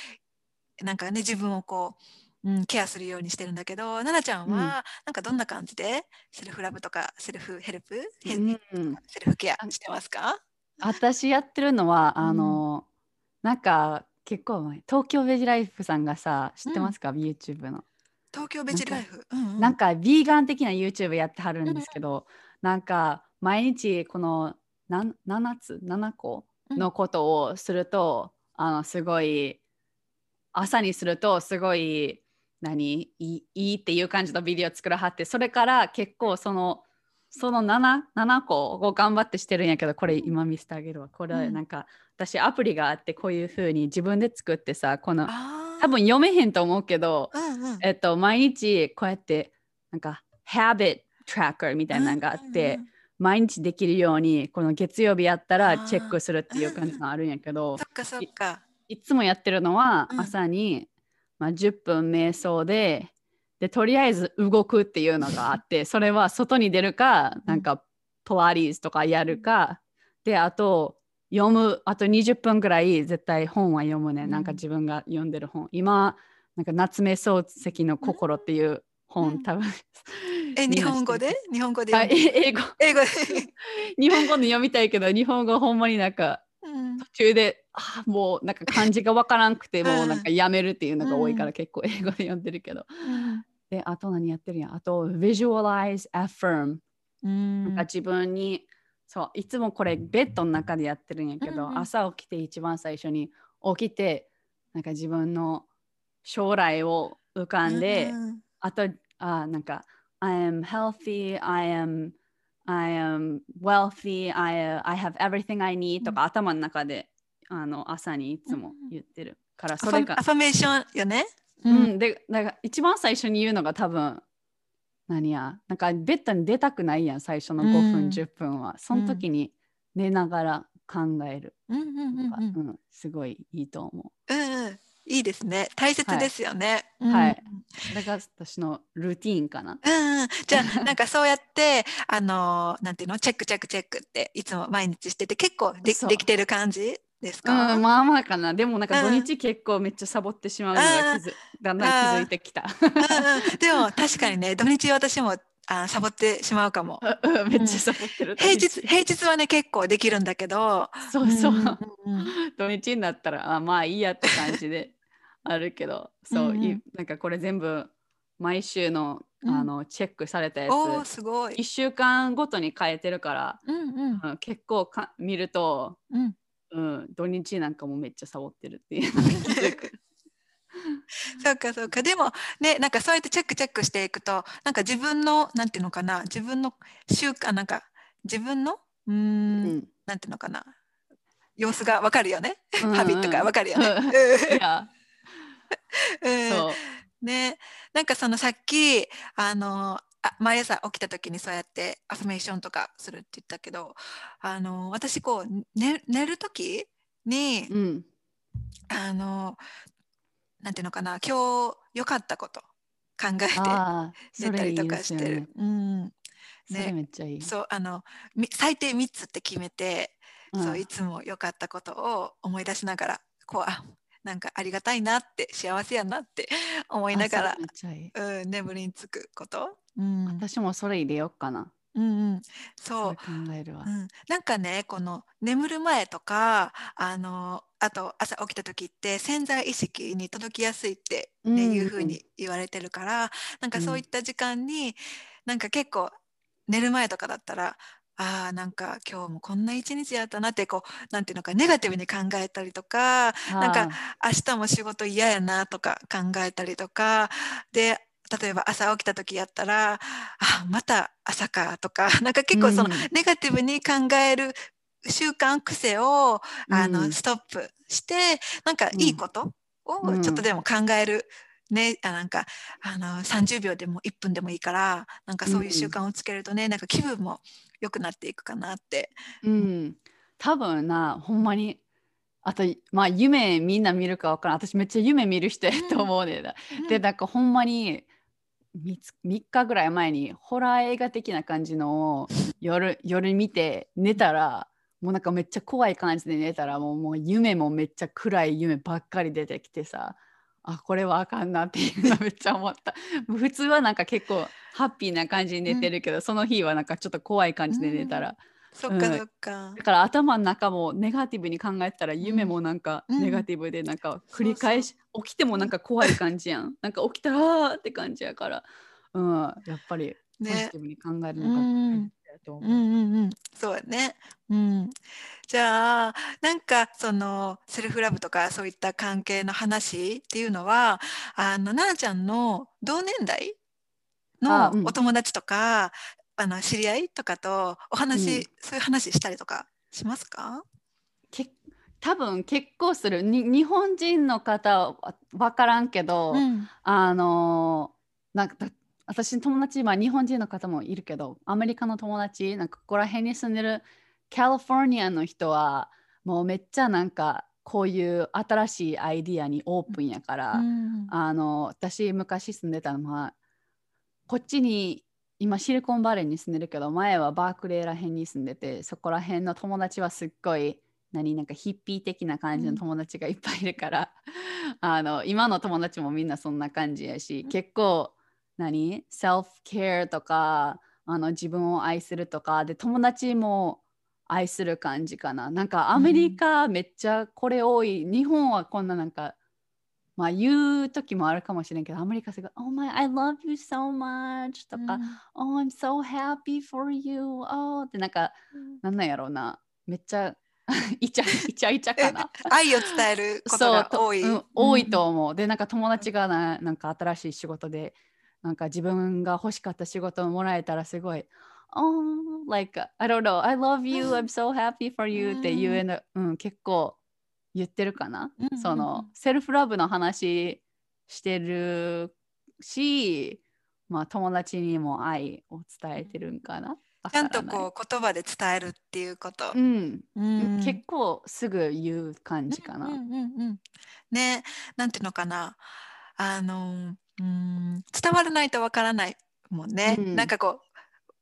なんかね自分をこう、うん、ケアするようにしてるんだけど奈々ちゃんは、うん。なんかどんな感じで self love とか self help、うん。セルフケアしてますか？私やってるのは、うん。あのなんか結構前東京ベジライフさんがさ知ってますか、YouTube の。東京ベジライフ。うんうん。なんかビーガン的な YouTube やってはるんですけど、なんか毎日このなん7つ7個のことをすると、あのすごい朝にするとすごい何いいっていう感じのビデオ作らはってそれから結構そのその 7, 7個を頑張ってしてるんやけどこれ今見せてあげるわ。これうん。なんか、私アプリがあってこういう風に自分で作ってさこのあー多分読めへんと思うけど、うんうん。えっと、毎日こうやってなんか habit tracker みたいなのがあって、うんうんうん毎日できるようにこの月曜日やったあらー。チェックするっていう感じのあるんやけど そっかそっか。いつもやってるのはうん。朝に、まあ、10分瞑想ででとりあえず動くっていうのがあって それは外に出るかなんかポラリーズとかやるかであと読むあと20分ぐらい絶対本は読むね、うん。なんか自分が読んでる本。今なんか夏目漱石の心っていう本、うん。多分。え、日本語で？日本語で英語。英語。で。日本語で読みたいけど日本語ほんまになんかうん。途中であもうなんか漢字がわからんくてうん。もうなんかやめるっていうのが多いからうん。結構英語で読んでるけど。うん。で、あと何やってるやん。あと visualize, affirm。うん。なんか自分に、そう、いつもこれベッドの中でやってるんやけど、うんうん朝起きて一番最初に起きて、なんか自分の将来を浮かんで、うんあと、あなんか、I am healthy, I am, I am wealthy, I, I have everything I need とか、頭の中であの朝にいつも言ってるから、それがア、ファメーションよね。う、うん。で、だから一番最初に言うのが多分、何や、なんかベッドに出たくないやん、最初の5分、うん。10分は。その時に寝ながら考える。すごいいいと思う。うんうん。いいですね。大切ですよね。うん。はいそれが私のルーティーンかな。うんうん、じゃあ なんかそうやってあのなんていうの？チェックチェックチェックっていつも毎日してて結構でできてる感じ？ですうか、ん、まあまあかな。でもなんかうん。土日結構めっちゃサボってしまうのがだんだん気づいてきた。でも確かにね土日私もあサボってしまうかも。うんめっちゃサボってる。平日平日はね結構できるんだけど。そうそう。土日になったらあまあいいやって感じで あるけど。そう、うんうん。いなんかこれ全部毎週のうん。あのチェックされたやつ、すごい。1。週間ごとに変えてるから、うんうん。うん結構か見ると、うんうん、土日なんかもめっちゃサボってるっていう。そうかそうか。でもねなんかそうやってチェックチェックしていくとなんか自分のなんていうのかな自分の習慣なんか自分のうーんうん。なんていうのかな様子がわかるよね、うんうん。ハビットがわかるよね。うん。いや、うん。そう。ね。なんかそのさっきあのあ毎朝起きた時にそうやってアファメーションとかするって言ったけどあの私こう、ね、寝る時にうん。あのなんていうのかな今日良かったこと考えて 寝たりとかしてる。。うんそれめっちゃいい。そうあのみ最低3つって決めて、うんそういつも良かったことを思い出しながらこうあなんかありがたいなって幸せやなって 思いながら。うん、眠りにつくこと？うん、私もそれ入れようかな。うんうん、そそうれ考えるわう、。ん、なんかねこの眠る前とかあのあと朝起きた時って潜在意識に届きやすいって、ねうんいうふうに言われてるからなんかうんそういった時間に、なんか結構寝る前とかだったらあーなんか今日もこんな一日やったなってこうなんていうのかネガティブに考えたりとかなんか明日も仕事嫌やなとか考えたりとかで例えば朝起きた時やったらあまた朝かとか なんか結構そのうん。ネガティブに考える習慣癖をあの、うん。ストップしてなんかいいことをちょっとでも考える、ね、あなんかあの30秒でも1分でもいいからなんかそういう習慣をつけるとね、なんか気分も良くなっていくかなって。うん、多分なほんまに。あとまあ夢みんな見るか分からん。私めっちゃ夢見る人やと思うねんな、でなんかほんまに 3, 3日ぐらい前にホラー映画的な感じのを夜夜見て寝たらもうなんかめっちゃ怖い感じで寝たらもうもう夢もめっちゃ暗い夢ばっかり出てきてさあこれはあかんなっていうのめっちゃ思った。普通はなんか結構ハッピーな感じに寝てるけど、その日はなんかちょっと怖い感じで寝たら、そっかうん。そっか。だから頭の中もネガティブに考えたら夢もなんかうん。ネガティブでなんか繰り返し起きてもなんか怖い感じやん。なんか起きたらって感じやから。うん。やっぱりポジねティブに考えるうのがん。大事だと思う。うんうんうん、そうやね。うん、じゃあなんかそのセルフラブとかそういった関係の話っていうのはあの奈々ちゃんの同年代のあうんお友達とかあの知り合いとかとお話、うんそういう話したりとかしますか？け多分結構するに日本人の方は分からんけど、うんあのーなんかだ私友達、まあ、日本人の方もいるけどアメリカの友達なんかここら辺に住んでるカリフォルニアの人はもうめっちゃなんかこういう新しいアイディアにオープンやから、うん。あの私昔住んでたのはこっちに今シリコンバレーに住んでるけど前はバークレーら辺に住んでてそこら辺の友達はすっごい何なんかヒッピー的な感じの友達がいっぱいいるから、あの今の友達もみんなそんな感じやし、うん。結構何？セルフケアとかあの自分を愛するとかで友達も愛する感じかな。なんかアメリカめっちゃこれ多い、日本はこんななんかまあ言う時もあるかもしれんけどアメリカすごい「Oh my I love you so much」とか「Oh I'm so happy for you」oh ってなんかなんなんやろうな。めっちゃ イチャイチャイチャかな。愛を伝えることがと多い。うん多いと思う。でなんか友達がななんか新しい仕事でなんか自分が欲しかった仕事をもらえたらすごい「Oh like I don't know I love you I'm so happy for you」って言えの、うん、結構言ってるかな。そのセルフラブの話してるし、まあ友達にも愛を伝えてるんかな。ちゃんとこう言葉で伝えるっていうこと。うん、うん結構すぐ言う感じかな。うんうんうんうんねなんていうのかなあのうん。伝わらないとわからないもんね、うん。なんかこう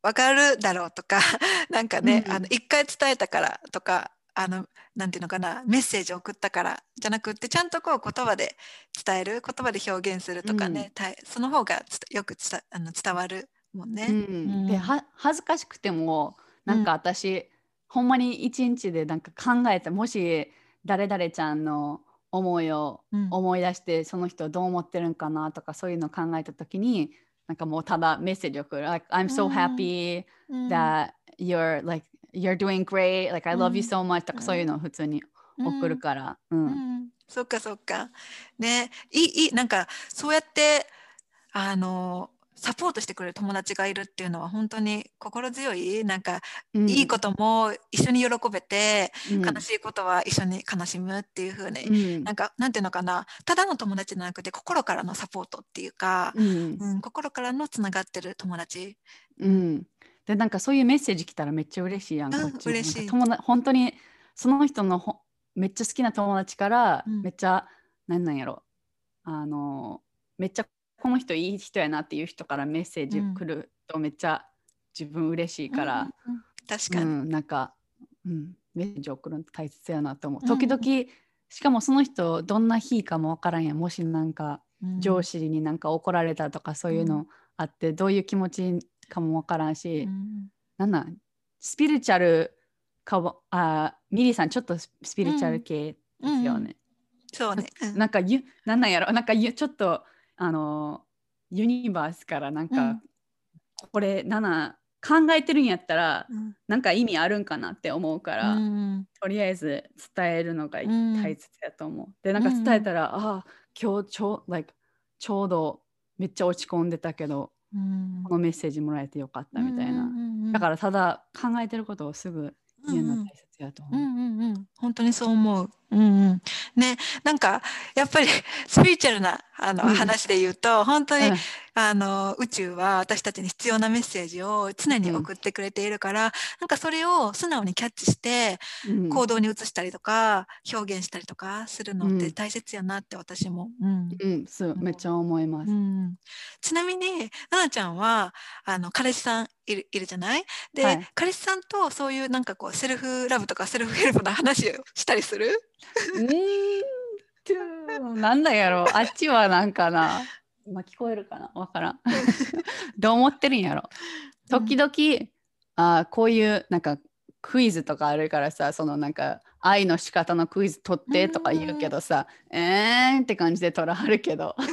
わかるだろうとか なんかね、うん。あの一回伝えたからとかあのなんていうのかなメッセージを送ったからじゃなくってちゃんとこう言葉で伝える言葉で表現するとかね、たいその方がよくつたあの伝わるもんね。うん。うん。では恥ずかしくてもなんか私、ほんまに一日でなんか考えてもし誰々ちゃんの思いをうん。思い出してその人どう思ってるんかなとかそういうのを考えた時になんかもうただメッセージを送る「like, I'm so うん happy うん that you're like you're doing great. Like I love you so much」とかうんそういうのを普通に送るから。うん。うん、そっかそっか。ね、いいいいなんかそうやってあのサポートしてくれる友達がいるっていうのは本当に心強いなんか、うん。いいことも一緒に喜べて、うん。悲しいことは一緒に悲しむっていう風に、うん。なんかなんていうのかなただの友達じゃなくて心からのサポートっていうか、うん。うん、心からのつながってる友達。うん、でなんかそういうメッセージ来たらめっちゃ嬉しいやん、うんこっち。嬉しい。友達本当にその人のほめっちゃ好きな友達から、うん。めっちゃなんなんやろ。あのめっちゃこの人いい人やなっていう人からメッセージ来るとめっちゃ自分嬉しいから、うんうんうん。確うかに。んなんか、うん、メッセージ送るの大切やなと思う。うん。時々、しかもその人どんな日かもわからんやん。もしなんかうん。上司になんか怒られたとかそういうのあって、どういう気持ちかもわからんし、うんなんなんスピリチュアルかわあミリーさんちょっとススピリチュアル系ですよね。そうね。うん。なんかゆなんなんやろ。なんかゆちょっとあのユニバースからなんか、うん。これなんなん考えてるんやったらうん。なんか意味あるんかなって思うから、うんとりあえず伝えるのがうん。大切やと思う。でなんか伝えたら、ああ今日ちょ,、like、ちょうどめっちゃ落ち込んでたけどうん。このメッセージもらえてよかったみたいな。だからただ考えてることをすぐ言うの大切やと思う。うんうんうん、本当にそう思う。うんうん、ね、なんかやっぱりスピリチュアルなあの、うん。話で言うと本当に、うん。あの宇宙は私たちに必要なメッセージを常に送ってくれているから、なんかそれを素直にキャッチしてうん。行動に移したりとか、表現したりとかするのってうん。大切やなって私も。うん。うん、そうめっちゃ思います。うん、ちなみに奈々ちゃんはあの彼氏さんいるいるじゃない？で、はい。彼氏さんとそういうなんかこうセルフラブとかセルフヘルプの話をしたりする？うーんとなんだやろ あっちはなんかな。今聞こえるかな？わからん。どう思ってるんやろ？時々、あーこういうなんかクイズとかあるからさそのなんか愛の仕方のクイズ取ってとか言うけどさえーんって感じで取らはるけど。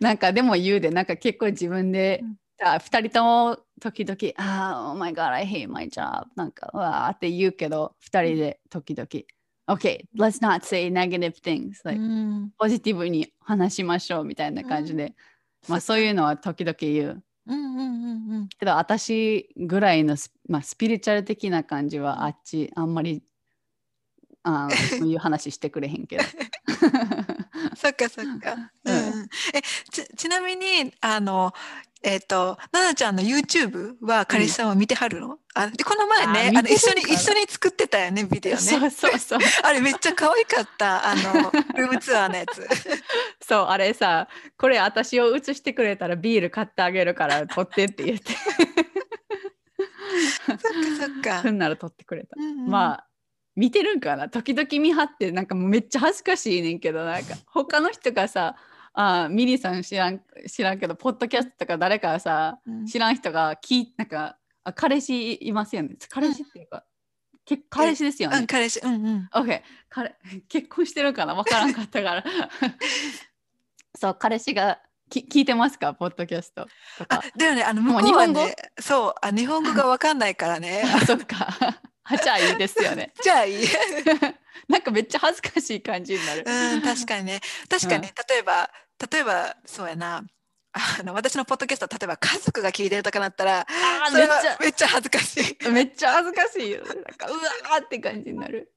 なんかでも言うでなんか結構自分で、うん。あ2人とも時々「あー Oh my god I hate my job」なんかうわーって言うけど2人で時々「OK let's not say negative things」like うん。ポジティブに話しましょうみたいな感じで、まあそういうのは時々言う。うんうんうんうん。けど私ぐらいのス,、まあ、スピリチュアル的な感じはあっちあんまりあー そういう話してくれへんけど。そっかそっか。ううんん、えちちなみにあのえっ、と奈々ちゃんの YouTube は彼氏さんは見てはるの？あでこの前あね見あの一緒に一緒に作ってたよねビデオね。そうそうそう。あれめっちゃ可愛かったあのルームツアーのやつ。そうあれさこれ私を映してくれたらビール買ってあげるから取ってって言ってそっかそっかふ。んなら取ってくれた。うんうんまあ見てるんかな？時々見張ってなんかもうめっちゃ恥ずかしいねんけどなんか他の人がさあーミリーさん知らん知らんけどポッドキャストとか誰かさうん。知らん人が聞いなんかあ彼氏いますよね。彼氏っていうか、け彼氏ですよね。うん、彼氏、うんうん。OK 彼 結婚してるかな？わからんかったから。そう彼氏がき聞いてますか？ポッドキャストとあか、だよね、あのもう向こうは日本ね、そう、あ、日本語がわかんないからね。あそっか。あじゃあいいですよね。じゃあいい。なんかめっちゃ恥ずかしい感じになる、うん、確かにね。確かに、ね。例えば、例えば、そうやな。あの私のポッドキャスト、例えば家族が聞いてるとかなったら、めっちゃめっちゃ恥ずかしい。めっちゃ恥ずかしいよ。なんかうわーって感じになる。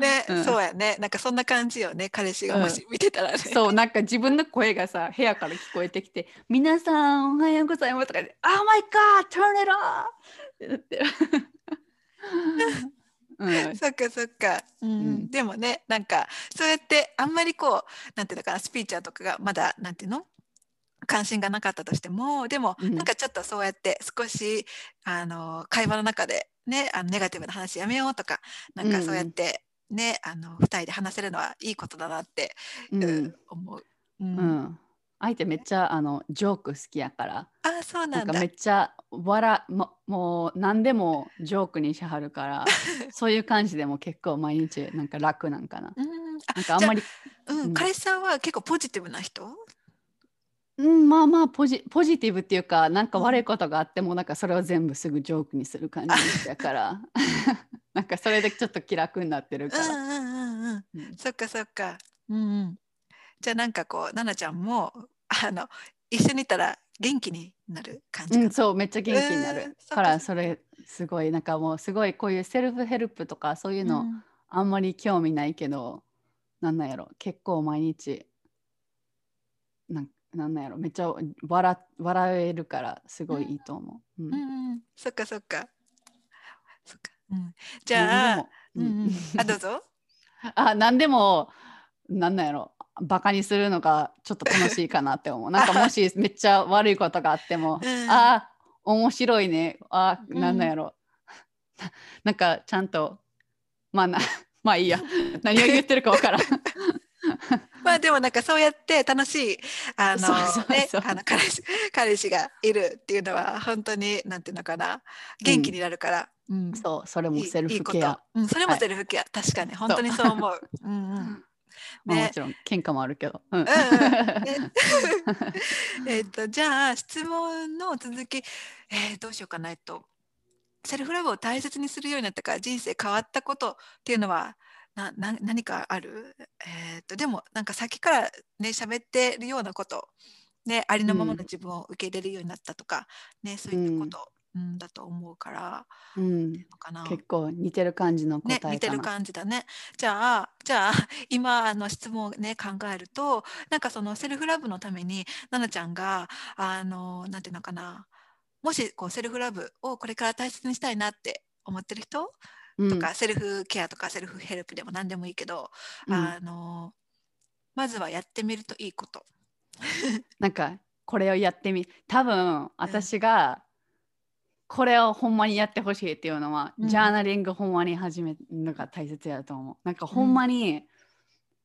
ね、うんそうやね。なんかそんな感じよね。彼氏がもし見てたらね。そうなんか自分の声がさ部屋から聞こえてきて「皆さんおはようございます」とかで「Oh my god turn it off!」ってなってる。うん、そっかそっか、うん。うん。でもねなんかそうやってあんまりこうなんていうのかなスピーチャーとかがまだなんていうの？関心がなかったとしてもでも、うん。なんかちょっとそうやって少しあの会話の中でねあのネガティブな話やめようとかなんかそうやってね、あの二人で話せるのはいいことだなって、うん。うん思う。うん。うん、相手めっちゃあのジョーク好きやからああそうなんだなんかめ。っちゃ笑ももう何でもジョークにしはるから そういう感じでも結構毎日なんか楽なんかな。うんなんかあんまりあうんうん彼氏さんは結構ポジティブな人？うん、まあまあポジポジティブっていうかなんか悪いことがあってもなんかそれを全部すぐジョークにする感じだから なんかそれでちょっと気楽になってるから。うんうんうんうん。うんそっかそっか。うんうん。じゃあなんかこう奈々ちゃんもあの一緒にいたら元気になる感じ。うん、そうめっちゃ元気になる、うんそっかからそれすごいなんかもうすごいこういうセルフヘルプとかそういうのうんあんまり興味ないけど、なんなんやろ結構毎日なんなんなんやろめっちゃ笑笑えるからすごいいいと思う。うんうんうん。そっかそっか。そっか。うん。じゃあ、うん。あどうぞ。あ何でもなんなんやろバカにするのがちょっと楽しいかなって思う。なんかもしめっちゃ悪いことがあっても、うん。あ面白いね。あうん。なんなんやろ、なんかちゃんとまあなまあいいや。何を言ってるかわからん。まあでもなんかそうやって楽しいあの彼氏彼氏がいるっていうのは本当になんていうのかな。元気になるから。うん。そうそれもいいセルフケア。うん、それもはい。セルフケア、確かに本当にそう思う。うんうん。まあ、ねもちろん喧嘩もあるけど。えっとじゃあ質問の続き、えーどうしようかな。えっとセルフラブを大切にするようになったから人生変わったことっていうのはなな何かある、えっとでもなんかさっきからね喋ってるようなこと、ね、ありのままのうん。自分を受け入れるようになったとか、ね、そういったこと、うん、だと思うからうん、のかな。結構似てる感じの答ねえ、かな。似てる感じだね。じゃあ、じゃあ、今あの質問をね、考えると、なんかその self love のために、奈々ちゃんが、あの、なんていうのかな、もしこう self love をこれから大切にしたいなって思ってる人うんとか、セルフケアとか self help でも何でもいいけど、うんあの、まずはやってみるといいこと。なんかこれをやってみ多分私がこれをほんまにやってほしいっていうのは、うん。ジャーナリングほんまに始めるのが大切やと思う。なんかほんまに、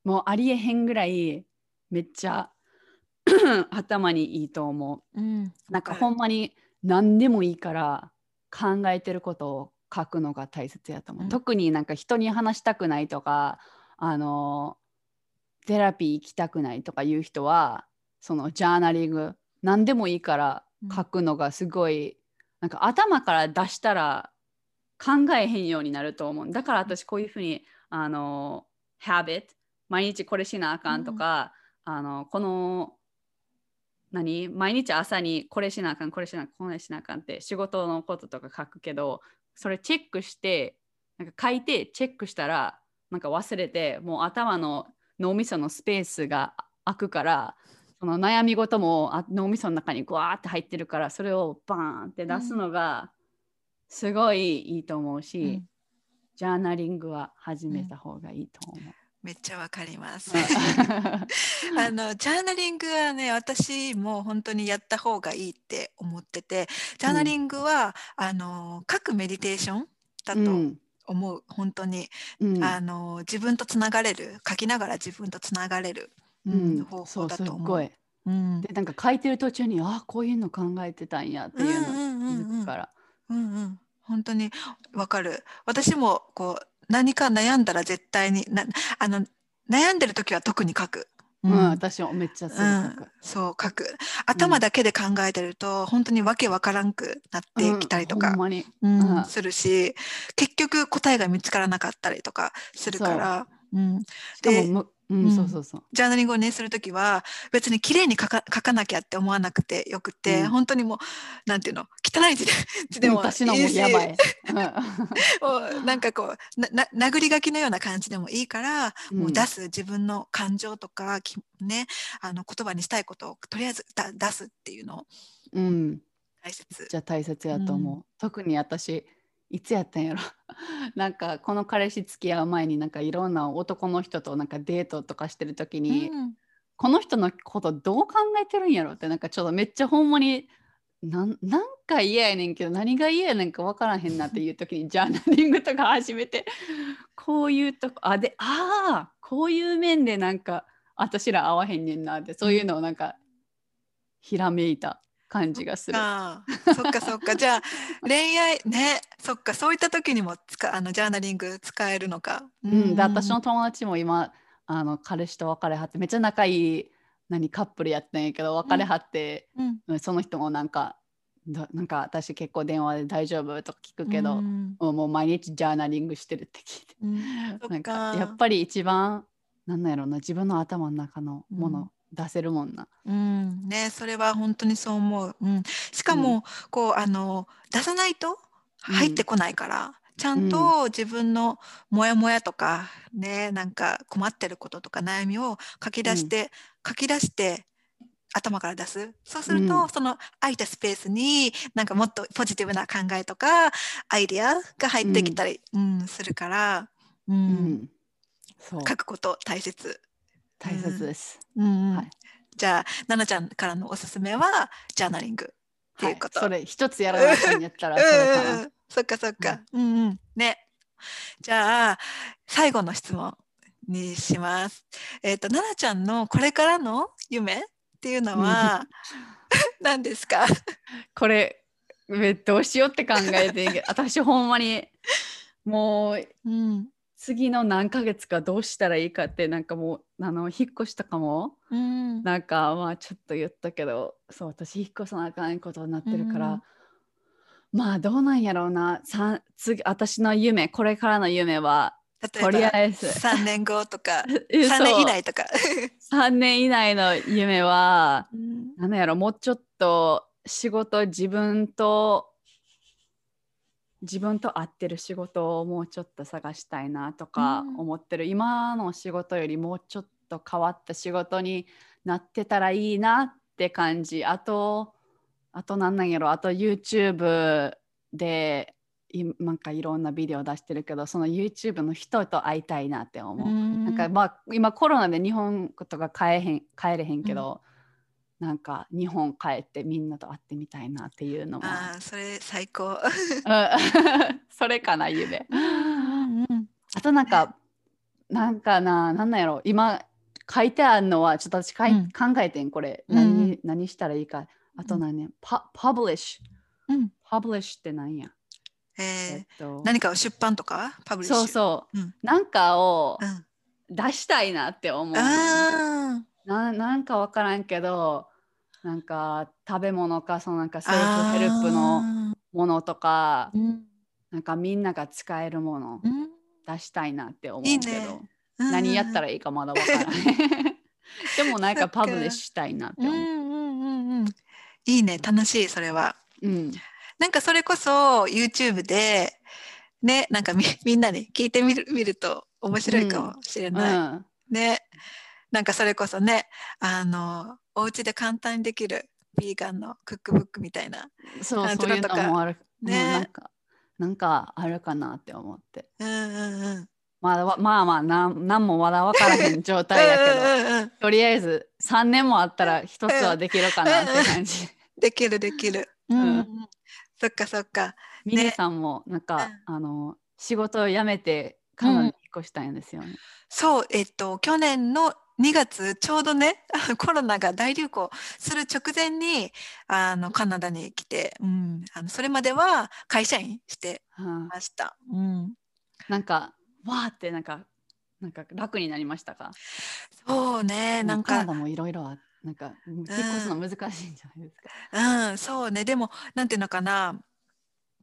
もうありえへんぐらいめっちゃ 頭にいいと思う。うん、なんかほんまに何でもいいから考えてることを書くのが大切やと思う、うん。特になんか人に話したくないとかあのテラピー行きたくないとかいう人はそのジャーナリング何でもいいから書くのがすごい、なんか頭から出したら考えへんようになると思う。だから私こういうふうにあの habit 毎日これしなあかんとか、あのこの何毎日朝にこれしなあかんこれしなあかんこれしなあかんって仕事のこととか書くけどそれチェックしてなんか書いてチェックしたらなんか忘れてもう頭の脳みそのスペースが空くからその悩み事もあ脳みその中にグワーって入ってるからそれをバーンって出すのがすごいいいと思うし、うん。ジャーナリングは始めた方がいいと思う。めっちゃわかります。うん。あのジャーナリングはね私も本当にやった方がいいって思っててジャーナリングは、あの書くメディテーションだとうん。思う、本当に、うん。あの自分とつながれる書きながら自分とつながれる、ううん。ん。方そうすっ法だと思う。ごい。うん。でなんか書いてる途中にあこういうの考えてたんやっていうのうんうんうん。うん気づくから。うんうん、本当にわかる。私もこう何か悩んだら絶対になあの悩んでる時は特に書く。うん、うん。私もめっちゃすぐうん。書く。、そう書く。頭だけで考えてると、本当にわけわからんくなってきたりとかうん。するし結局答えが見つからなかったりとかするから、う。ん、しかもうん、うんそうそうそう。ジャーナリングをねする時は別に綺麗に書か書かなきゃって思わなくてよくて、うん本当にもうなんていうの汚い字で 字でもいいし私のもやばい。もうなんかこうなな殴り書きのような感じでもいいから、うんもう出す自分の感情とかきねあの言葉にしたいことをとりあえずだ出すっていうのをうん、大切。じゃあ大切やと思う。う特に私、いつやったんやろ。なんかこの彼氏付き合う前になんかいろんな男の人となんかデートとかしてる時に、うんこの人のことどう考えてるんやろってなんかちょっとめっちゃほんまになんなんか嫌やねんけど何が嫌やねんか分からへんなっていう時にジャーナリングとか始めて こういうとこあでああこういう面でなんか私ら合わへんねんなってそういうのをなんかひらめいた感じがする。ああそっか。そっか。じゃあ 恋愛ね。そっか。そういった時にも使あのジャーナリング使えるのか。うん、で私の友達も今あの彼氏と別れはってめっちゃ仲いい何カップルやったんやけど別れはって、うん。うんその人もなんかだなんか私結構電話で大丈夫とか聞くけど、うん。もう毎日ジャーナリングしてるって聞いて。うん。なんかやっぱり一番なんなんやろな自分の頭の中のもの出せるもんな。うん、ね、それは本当にそう思う。うん、しかも、こうあの出さないと入ってこないから、ちゃんと自分のモヤモヤとかね、なんか困ってることとか悩みを書き出して、書き出して頭から出す。そうすると、うん。その空いたスペースになんかもっとポジティブな考えとかアイデアが入ってきたり、うん。するから、うん。うん。書くこと大切。大切です。うんじゃあ、奈々ちゃんからのおすすめは、ジャーナリングっていうこと。はいそれ一つやらなきゃんやったら それかな。そっかそっか。うんうん。ね。じゃあ、最後の質問にします。えっ、と、奈々ちゃんのこれからの夢っていうのは、何ですか？これえどうしようって考えて私ほんまにもううん。次の何ヶ月かどうしたらいいかってなんかもうあの引っ越しとかもうん。なんかまあちょっと言ったけどそう私引っ越さなあかんことになってるから、まあどうなんやろうな。さ次私の夢これからの夢は例とりあえず。3年後とか、え3年以内とか。3年以内の夢はうん。何やろもうちょっと仕事自分と自分と合ってる仕事をもうちょっと探したいなとかうん。思ってる、今の仕事よりもうちょっと変わった仕事になってたらいいなって感じ。あとあと何なんやろ。あと YouTube でいなんかいろんなビデオ出してるけどその YouTube の人と会いたいなって思う。なんかまあ今コロナで日本とか帰れへん帰れへんけど、なんか日本帰ってみんなと会ってみたいなっていうのもああ、それ最高。うん。それかな夢。うんうんあとなんかなんかななんなんやろ。今書いてあるのはちょっと私かい、うん。考えてんこれ。うん何,、何したらいいか。あと何ね、パパブリッシュうん。パブリッシュって何や、ええっーと。何かを出版とか？パブリッシュそうそう、うん。なんかをうん。出したいなって思う、あななんかわからんけどなんか食べ物かそのなんかセルフヘルプのものとかうん。なんかみんなが使えるものうん。出したいなって思ういいけどね。何やったらいいかまだわからない でもなんかかパブリッシュしたいなって思う、うんうんうんうん。いいね楽しいそれは。うん。なんかそれこそ YouTube でねなんかみ みんなに聞いてみる見ると面白いかもしれうない、ん。ねなんかそれこそねあのお家で簡単にできるビーガンのクックブックみたいなそうそういうのもある、ね。うんなんかなんかあるかなって思って。うんうんうんまだわまあまあなんなんもまだ分からへん状態やけどうんうんうんとりあえず3年もあったら一つはできるかなって感じ。できるできる、うん。うんうんそっかそっか。ミネさんもなんか、あの仕事を辞めてカナダに引っ越したんですよね。そう、えっと、去年の2月、ちょうどね、コロナが大流行する直前に、あの、カナダに来て、うん、あの、それまでは会社員してはました。うん。あなんかわーってなんかなんか楽になりましたか？そうね、なんかカナダ、もいろいろあなんか引っ越すの難しいんじゃないですか？うん、そうね、でも、なんていうのかな、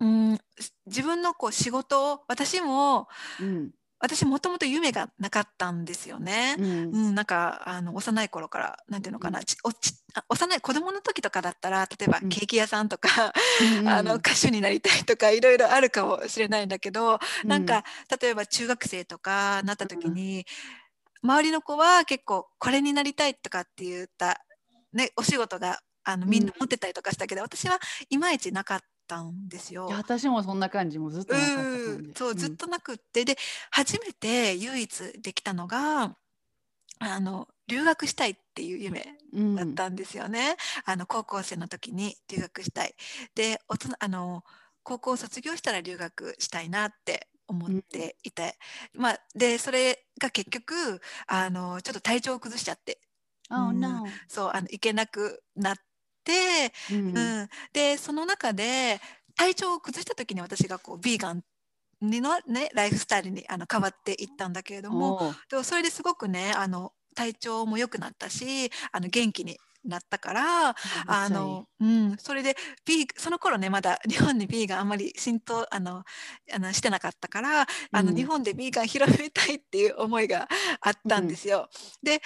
うん、自分のこう仕事を、私も、うん私もともと夢がなかったんですよね。うん。うん、なんかあの幼い頃からなんていうのかな、ちおちあ幼い子供の時とかだったら例えばうん。ケーキ屋さんとか、うんあの歌手になりたいとかいろいろあるかもしれないんだけど、うん。なんか例えば中学生とかなった時に、周りの子は結構これになりたいとかって言った、ね、お仕事があのみんな持ってたりとかしたけど、私はいまいちなかったんですよ。いや。私もそんな感じもうずっとそうずっとなくって、で初めて唯一できたのがあの留学したいっていう夢うんだったんですよね、あの高校生の時に留学したい。で大人あの高校を卒業したら留学したいなって思っていて、まあでそれが結局あのちょっと体調を崩しちゃって。Oh うん。そうあの行けなくなって、うん。うん、でその中で体調を崩した時に私がこうビーガンにの、ね、ライフスタイルにあの変わっていったんだけれどもでもそれですごくねあの体調も良くなったしあの元気になったからあの、うん、それでビーその頃ねまだ日本にビーガンあんまり浸透あのあのしてなかったからあの、日本でビーガン広めたいっていう思いがあったん。ですよ。で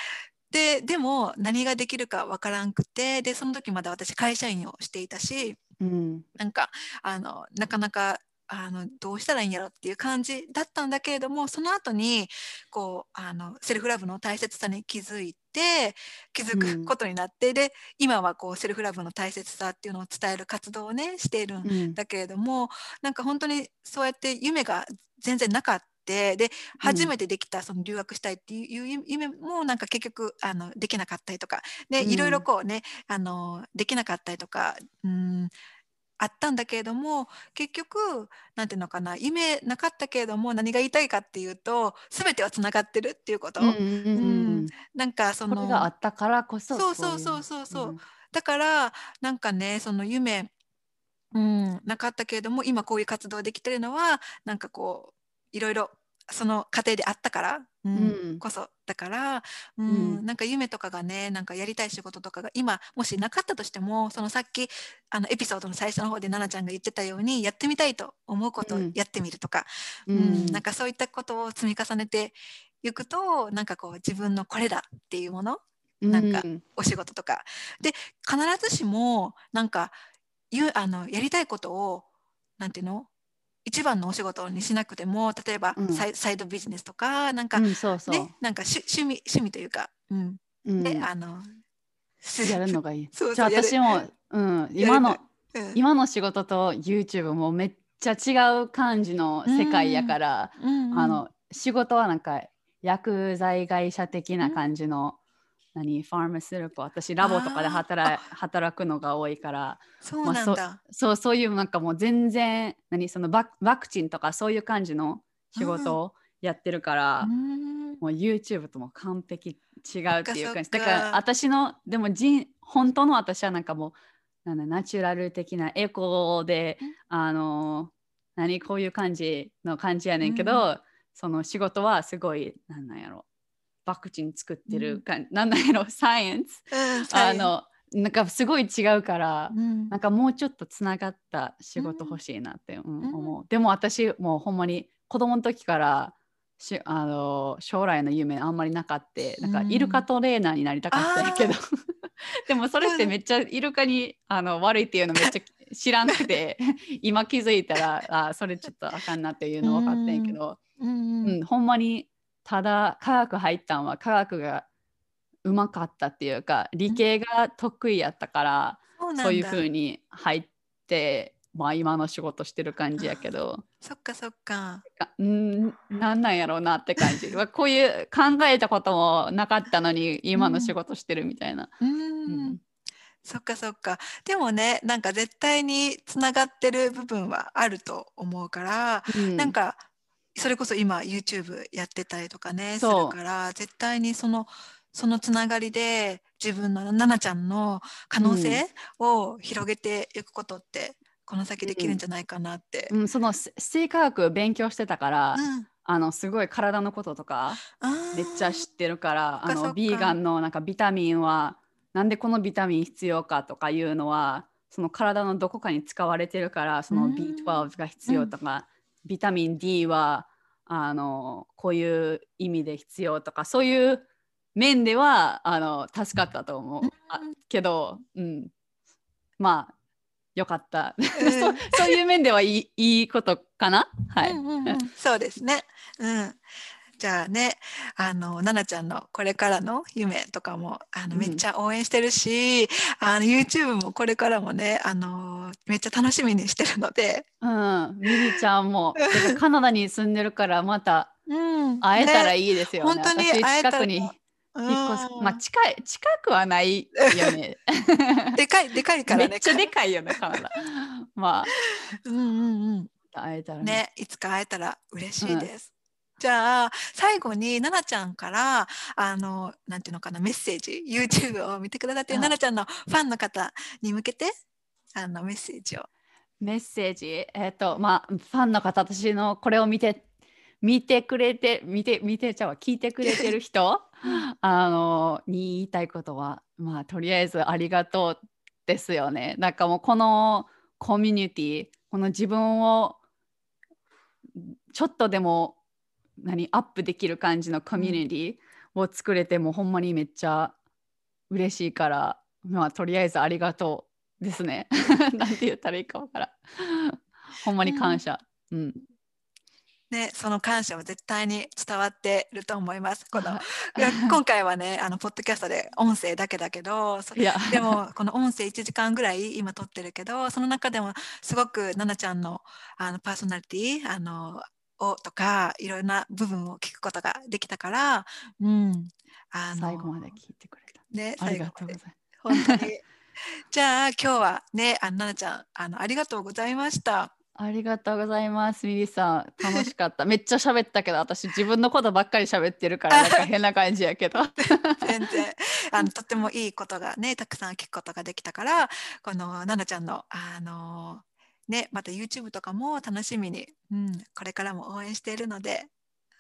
ででも何ができるかわからんくてでその時まだ私会社員をしていたし、うん、なんかあのなかなかあのどうしたらいいんやろっていう感じだったんだけれどもその後にこうあのセルフラブの大切さに気づいて気づくことになって、うん、で今はこうセルフラブの大切さっていうのを伝える活動をねしているんだけれども、うん、なんか本当にそうやって夢が全然なかった。で初めてできたその留学したいっていう夢もなんか結局あのできなかったりとか。でいろいろこうねあのできなかったりとかうんあったんだけれども結局なんていうのかな夢なかったけれども何が言いたいかっていうと全てはつながってるっていうこと。うん、うん、なんかそのがあったからこそそうそうそうそう。そう、うん、だからなんかねその夢うん、なかったけれども今こういう活動できてるのはなんかこういろいろその過程であったから、うん、こそだから、うん、うん、なんか夢とかがねなんかやりたい仕事とかが今もしなかったとしてもそのさっきあのエピソードの最初の方で奈々ちゃんが言ってたようにやってみたいと思うことをやってみるとか、うん、うん、なんかそういったことを積み重ねていくとなんかこう自分のこれだっていうものなんかお仕事とか、で必ずしもなんかあのやりたいことをなんていうの？一番のお仕事にしなくても例えばサイうん、サイドビジネスとかなんか、うん、そうそう。ねなんか趣味趣味というか、うん。うん、であのやるのがいい。そうそうじゃあ私も、うん、今の、うん、今の仕事と YouTube もめっちゃ違う感じの世界やから、うんうん、あの仕事はなんか薬剤会社的な感じの何ファーマスルポ私ラボとかで働働くのが多いからそうなんだ、まあ、そそうそういうなんかもう全然何そのバワクチンとかそういう感じの仕事をやってるから、うん、もう YouTube とも完璧違うっていう感じ。だから私のでも人本当の私はなんかもうなんだナチュラル的なエコで、あの何こういう感じの感じやねんけど、うん、その仕事はすごいなんなんやろワクチン作ってるか、うん、なんだろうサイエンス、うん、あのなんかすごい違うから、うん、なんかもうちょっとつながった仕事欲しいなって、うん、思う。でも私もうほんまに子供の時からしあの将来の夢あんまりなかってなんかイルカトレーナーになりたかったんやけど。でもそれってめっちゃイルカにあの悪いっていうのめっちゃ知らなくて 今気づいたらあそれちょっとあかんなっていうの分かってんけど、うん、うん、ほんまにただ科学入ったんは科学がうまかったっていうか理系が得意やったから、うん、そういうふうに入って、まあ、今の仕事してる感じやけど。そっかそっか。んなんなんやろうなって感じ。こういう考えたこともなかったのに今の仕事してるみたいな。うん、うん。そっかそっか。でもねなんか絶対につながってる部分はあると思うから、うん、なんかそれこそ今 YouTube やってたりとかねするから絶対にそのそのつながりで自分の奈々ちゃんの可能性を広げていくことって、この先できるんじゃないかなって。うん、その生化学勉強してたから、うん、あのすごい体のこととかめっちゃ知ってるからあのビーガンのなんかビタミンはなんでこのビタミン必要かとかいうのはその体のどこかに使われてるからその B12 が必要とか、ビタミン D はあのこういう意味で必要とかそういう面ではあの助かったと思う、あけど、うん、まあよかった、そそういう面ではいいいいことかな？はい、うんうんうん、そうですね、うん、じゃあねあの奈々ちゃんのこれからの夢とかもあのめっちゃ応援してるし、うん、あの YouTube もこれからもねあのめっちゃ楽しみにしてるので。うん、ミリちゃんもカナダに住んでるからまた会えたらいいですよね。ね本当に近くに引っ越す、まあ近い近くはないよね。でかいでかいからね。めっちゃでかいよねカナダ。まあ。うんうんうん。会えたらね、ね、いつか会えたら嬉しいです。じゃあ最後に奈々ちゃんからあのなんていうのかなメッセージ YouTube を見てくださってる奈々ちゃんのファンの方に向けてあのメッセージを。メッセージ？えっ、ー、とまあファンの方私のこれを見て見てくれて見て見てちゃう聞いてくれてる人？あのに言いたいことはまあとりあえずありがとうですよね。なんかもうこのコミュニティこの自分をちょっとでも何アップできる感じのコミュニティを作れても、ほんまにめっちゃ嬉しいからまあとりあえずありがとうですね。なんて言ったらいいかわからん。ほんまに感謝。うんね、その感謝は絶対に伝わってると思います。このいや今回はねあのポッドキャストで音声だけだけどそいやでもこの音声1時間ぐらい今撮ってるけどその中でもすごく奈々ちゃんのあのパーソナリティあのをとかいろんな部分を聞くことができたから、うん、あの最後まで聞いてくれた。ねありがとうござい本当に じゃあ今日はねあの奈々ちゃんあのありがとうございました。ありがとうございます、ミリさん。楽しかった。めっちゃ喋ったけど、私自分のことばっかり喋ってるから、なんか変な感じやけど。全然あのとってもいいことがねたくさん聞くことができたからこの奈々ちゃんのあのねまた YouTube とかも楽しみに、うん、これからも応援しているので。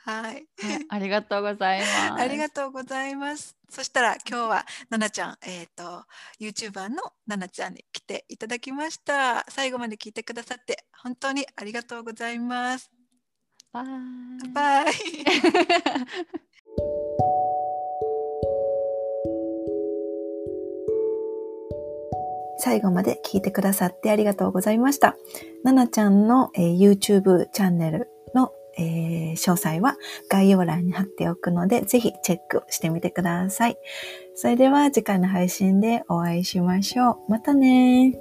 はい。ありがとうございます。ありがとうございます。そしたら今日は奈々ちゃんえっ、と YouTuber の奈々ちゃんに来ていただきました。最後まで聞いてくださって本当にありがとうございます。バイ。バイ 最後まで聞いてくださってありがとうございました。ななちゃんの、えー YouTube チャンネルの、えー詳細は概要欄に貼っておくので、ぜひチェックしてみてください。それでは次回の配信でお会いしましょう。またね